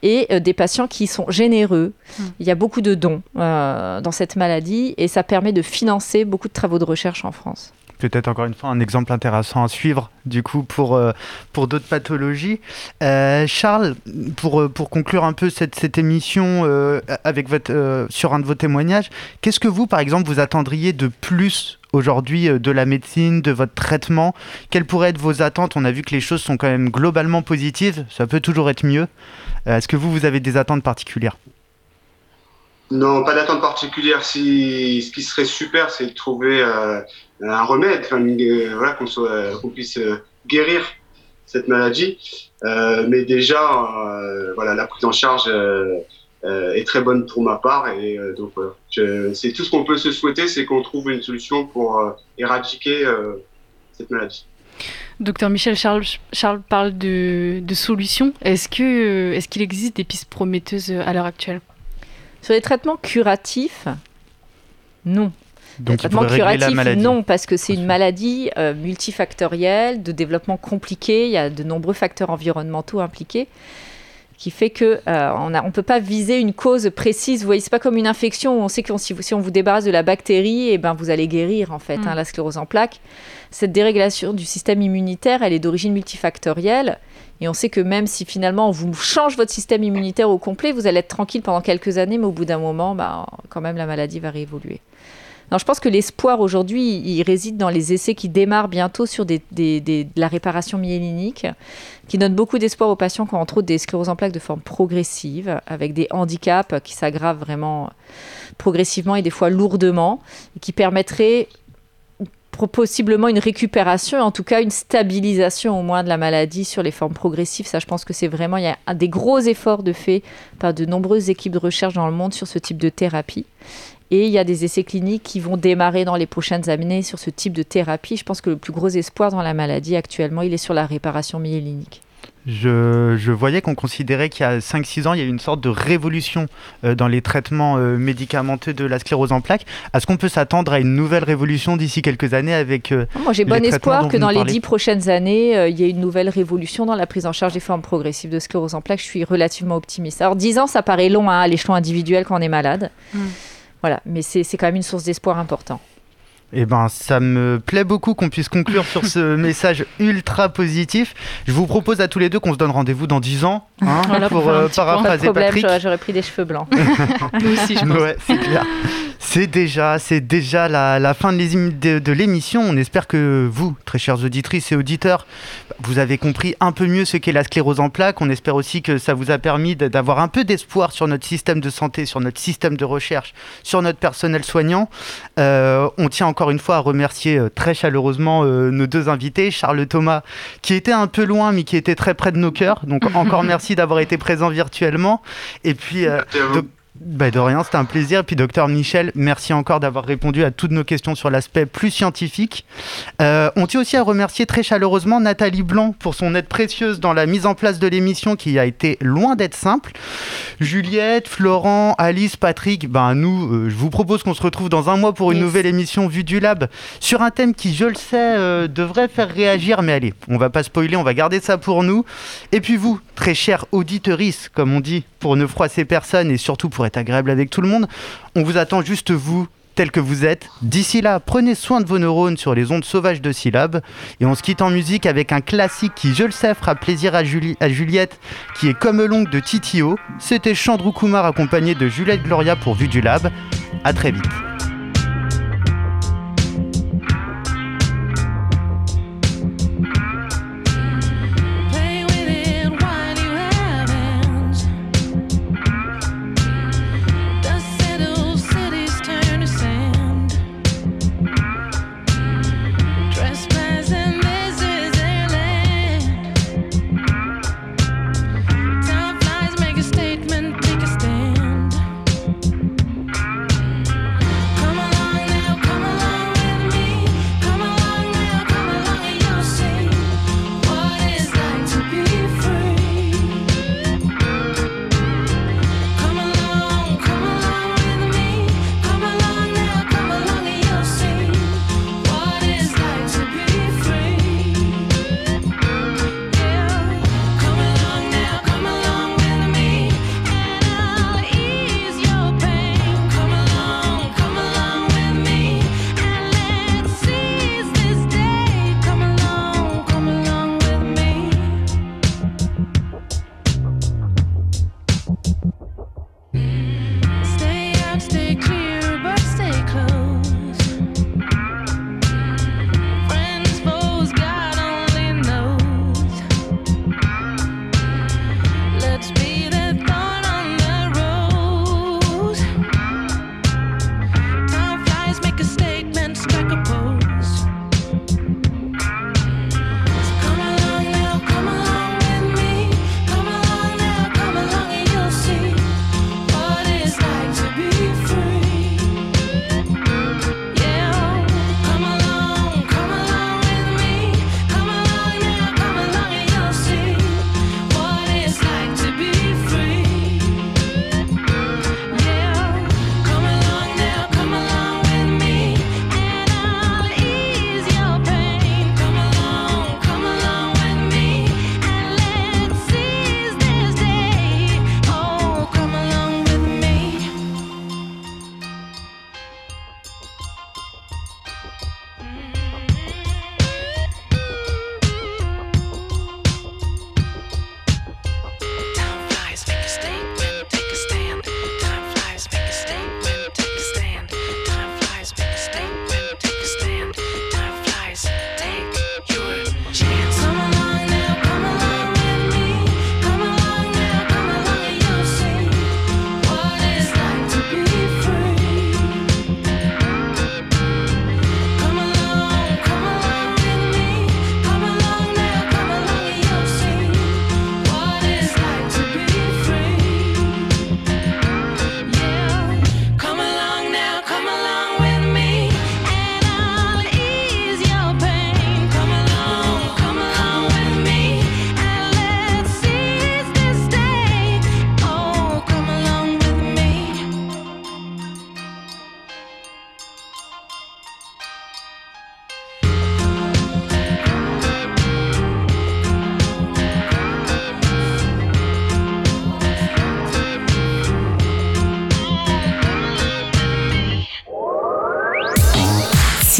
et euh, des patients qui sont généreux. Il y a beaucoup de dons euh, dans cette maladie et ça permet de financer beaucoup de travaux de recherche en France. Peut-être encore une fois un exemple intéressant à suivre du coup pour, euh, pour d'autres pathologies. Euh, Charles, pour, pour conclure un peu cette, cette émission euh, avec votre, euh, sur un de vos témoignages, qu'est-ce que vous par exemple vous attendriez de plus aujourd'hui de la médecine, de votre traitement? Quelles pourraient être vos attentes? On a vu que les choses sont quand même globalement positives, ça peut toujours être mieux. Euh, Est-ce que vous, vous avez des attentes particulières? Non, pas d'attente particulière. Si, ce qui serait super, c'est de trouver euh, un remède, euh, qu'on puisse guérir cette maladie. Mais déjà, voilà, la prise en charge est très bonne pour ma part. Et donc, c'est tout ce qu'on peut se souhaiter, c'est qu'on trouve une solution pour éradiquer cette maladie. Docteur Michel Charles, Charles parle de, de solutions. Est-ce que est-ce qu'il existe des pistes prometteuses à l'heure actuelle? Sur les traitements curatifs, non. Donc, il traitements maladie. non, parce que c'est une maladie euh, multifactorielle, de développement compliqué, il y a de nombreux facteurs environnementaux impliqués, qui fait que euh, on ne on peut pas viser une cause précise. Vous voyez, c'est pas comme une infection où on sait que si, on vous débarrasse de la bactérie, et ben vous allez guérir en fait. Mm. hein, la sclérose en plaques, cette dérégulation du système immunitaire, elle est d'origine multifactorielle. Et on sait que même si finalement on vous change votre système immunitaire au complet, vous allez être tranquille pendant quelques années, mais au bout d'un moment, bah, quand même la maladie va réévoluer. Non, je pense que l'espoir aujourd'hui, il réside dans les essais qui démarrent bientôt sur de la réparation myélinique, qui donnent beaucoup d'espoir aux patients qui ont entre autres des scléroses en plaques de forme progressive, avec des handicaps qui s'aggravent vraiment progressivement et des fois lourdement, et qui permettraient possiblement une récupération, en tout cas une stabilisation au moins de la maladie sur les formes progressives. Ça, je pense que c'est vraiment, il y a des gros efforts de fait par de nombreuses équipes de recherche dans le monde sur ce type de thérapie. Et il y a des essais cliniques qui vont démarrer dans les prochaines années sur ce type de thérapie. Je pense que le plus gros espoir dans la maladie actuellement, il est sur la réparation myélynique. Je, je voyais qu'on considérait qu'il y a 5-6 ans, il y a eu une sorte de révolution euh, dans les traitements euh, médicamenteux de la sclérose en plaques. Est-ce qu'on peut s'attendre à une nouvelle révolution d'ici quelques années avec euh, Moi, j'ai bon espoir que dans les parlez dix prochaines années, euh, il y ait une nouvelle révolution dans la prise en charge des formes progressives de sclérose en plaques. Je suis relativement optimiste. Alors, 10 ans, ça paraît long hein, à l'échelon individuel quand on est malade. Mm. Voilà, mais c'est c'est quand même une source d'espoir important. Eh ben, ça me plaît beaucoup qu'on puisse conclure sur ce message ultra positif. Je vous propose à tous les deux qu'on se donne rendez-vous dans 10 ans hein, Voilà, pour un euh, paraphraser problème, Patrick. j'aurais- j'aurais pris des cheveux blancs. Nous aussi, je pense. Ouais, c'est clair. C'est déjà, c'est déjà la, la fin de de, de l'émission. On espère que vous, très chères auditrices et auditeurs, vous avez compris un peu mieux ce qu'est la sclérose en plaques. On espère aussi que ça vous a permis de- d'avoir un peu d'espoir sur notre système de santé, sur notre système de recherche, sur notre personnel soignant. Euh, on tient encore une fois à remercier euh, très chaleureusement euh, nos deux invités, Charles Thomas, qui était un peu loin mais qui était très près de nos cœurs. Donc encore merci d'avoir été présent virtuellement. Et puis euh, doc- bah, de rien, c'était un plaisir. Et puis, docteur Michel, merci encore d'avoir répondu à toutes nos questions sur l'aspect plus scientifique. Euh, on tient aussi à remercier très chaleureusement Nathalie Blanc pour son aide précieuse dans la mise en place de l'émission qui a été loin d'être simple. Juliette, Florent, Alice, Patrick, ben nous, euh, je vous propose qu'on se retrouve dans un mois pour une Yes. nouvelle émission Vue du Lab sur un thème qui, je le sais, euh, devrait faire réagir. Mais allez, on va pas spoiler, on va garder ça pour nous. Et puis vous, très chers auditeurices, comme on dit, pour ne froisser personne et surtout pour être agréable avec tout le monde, on vous attend juste vous tel que vous êtes. D'ici là, prenez soin de vos neurones sur les ondes sauvages de syllabes. Et on se quitte en musique avec un classique qui, je le sais, fera plaisir à, Julie- à Juliette, qui est comme l'oncle de Titio. C'était Chandrou Kumar accompagné de Juliette Gloria pour Vue du Lab. À très vite.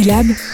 Syllab, La radio sauvage.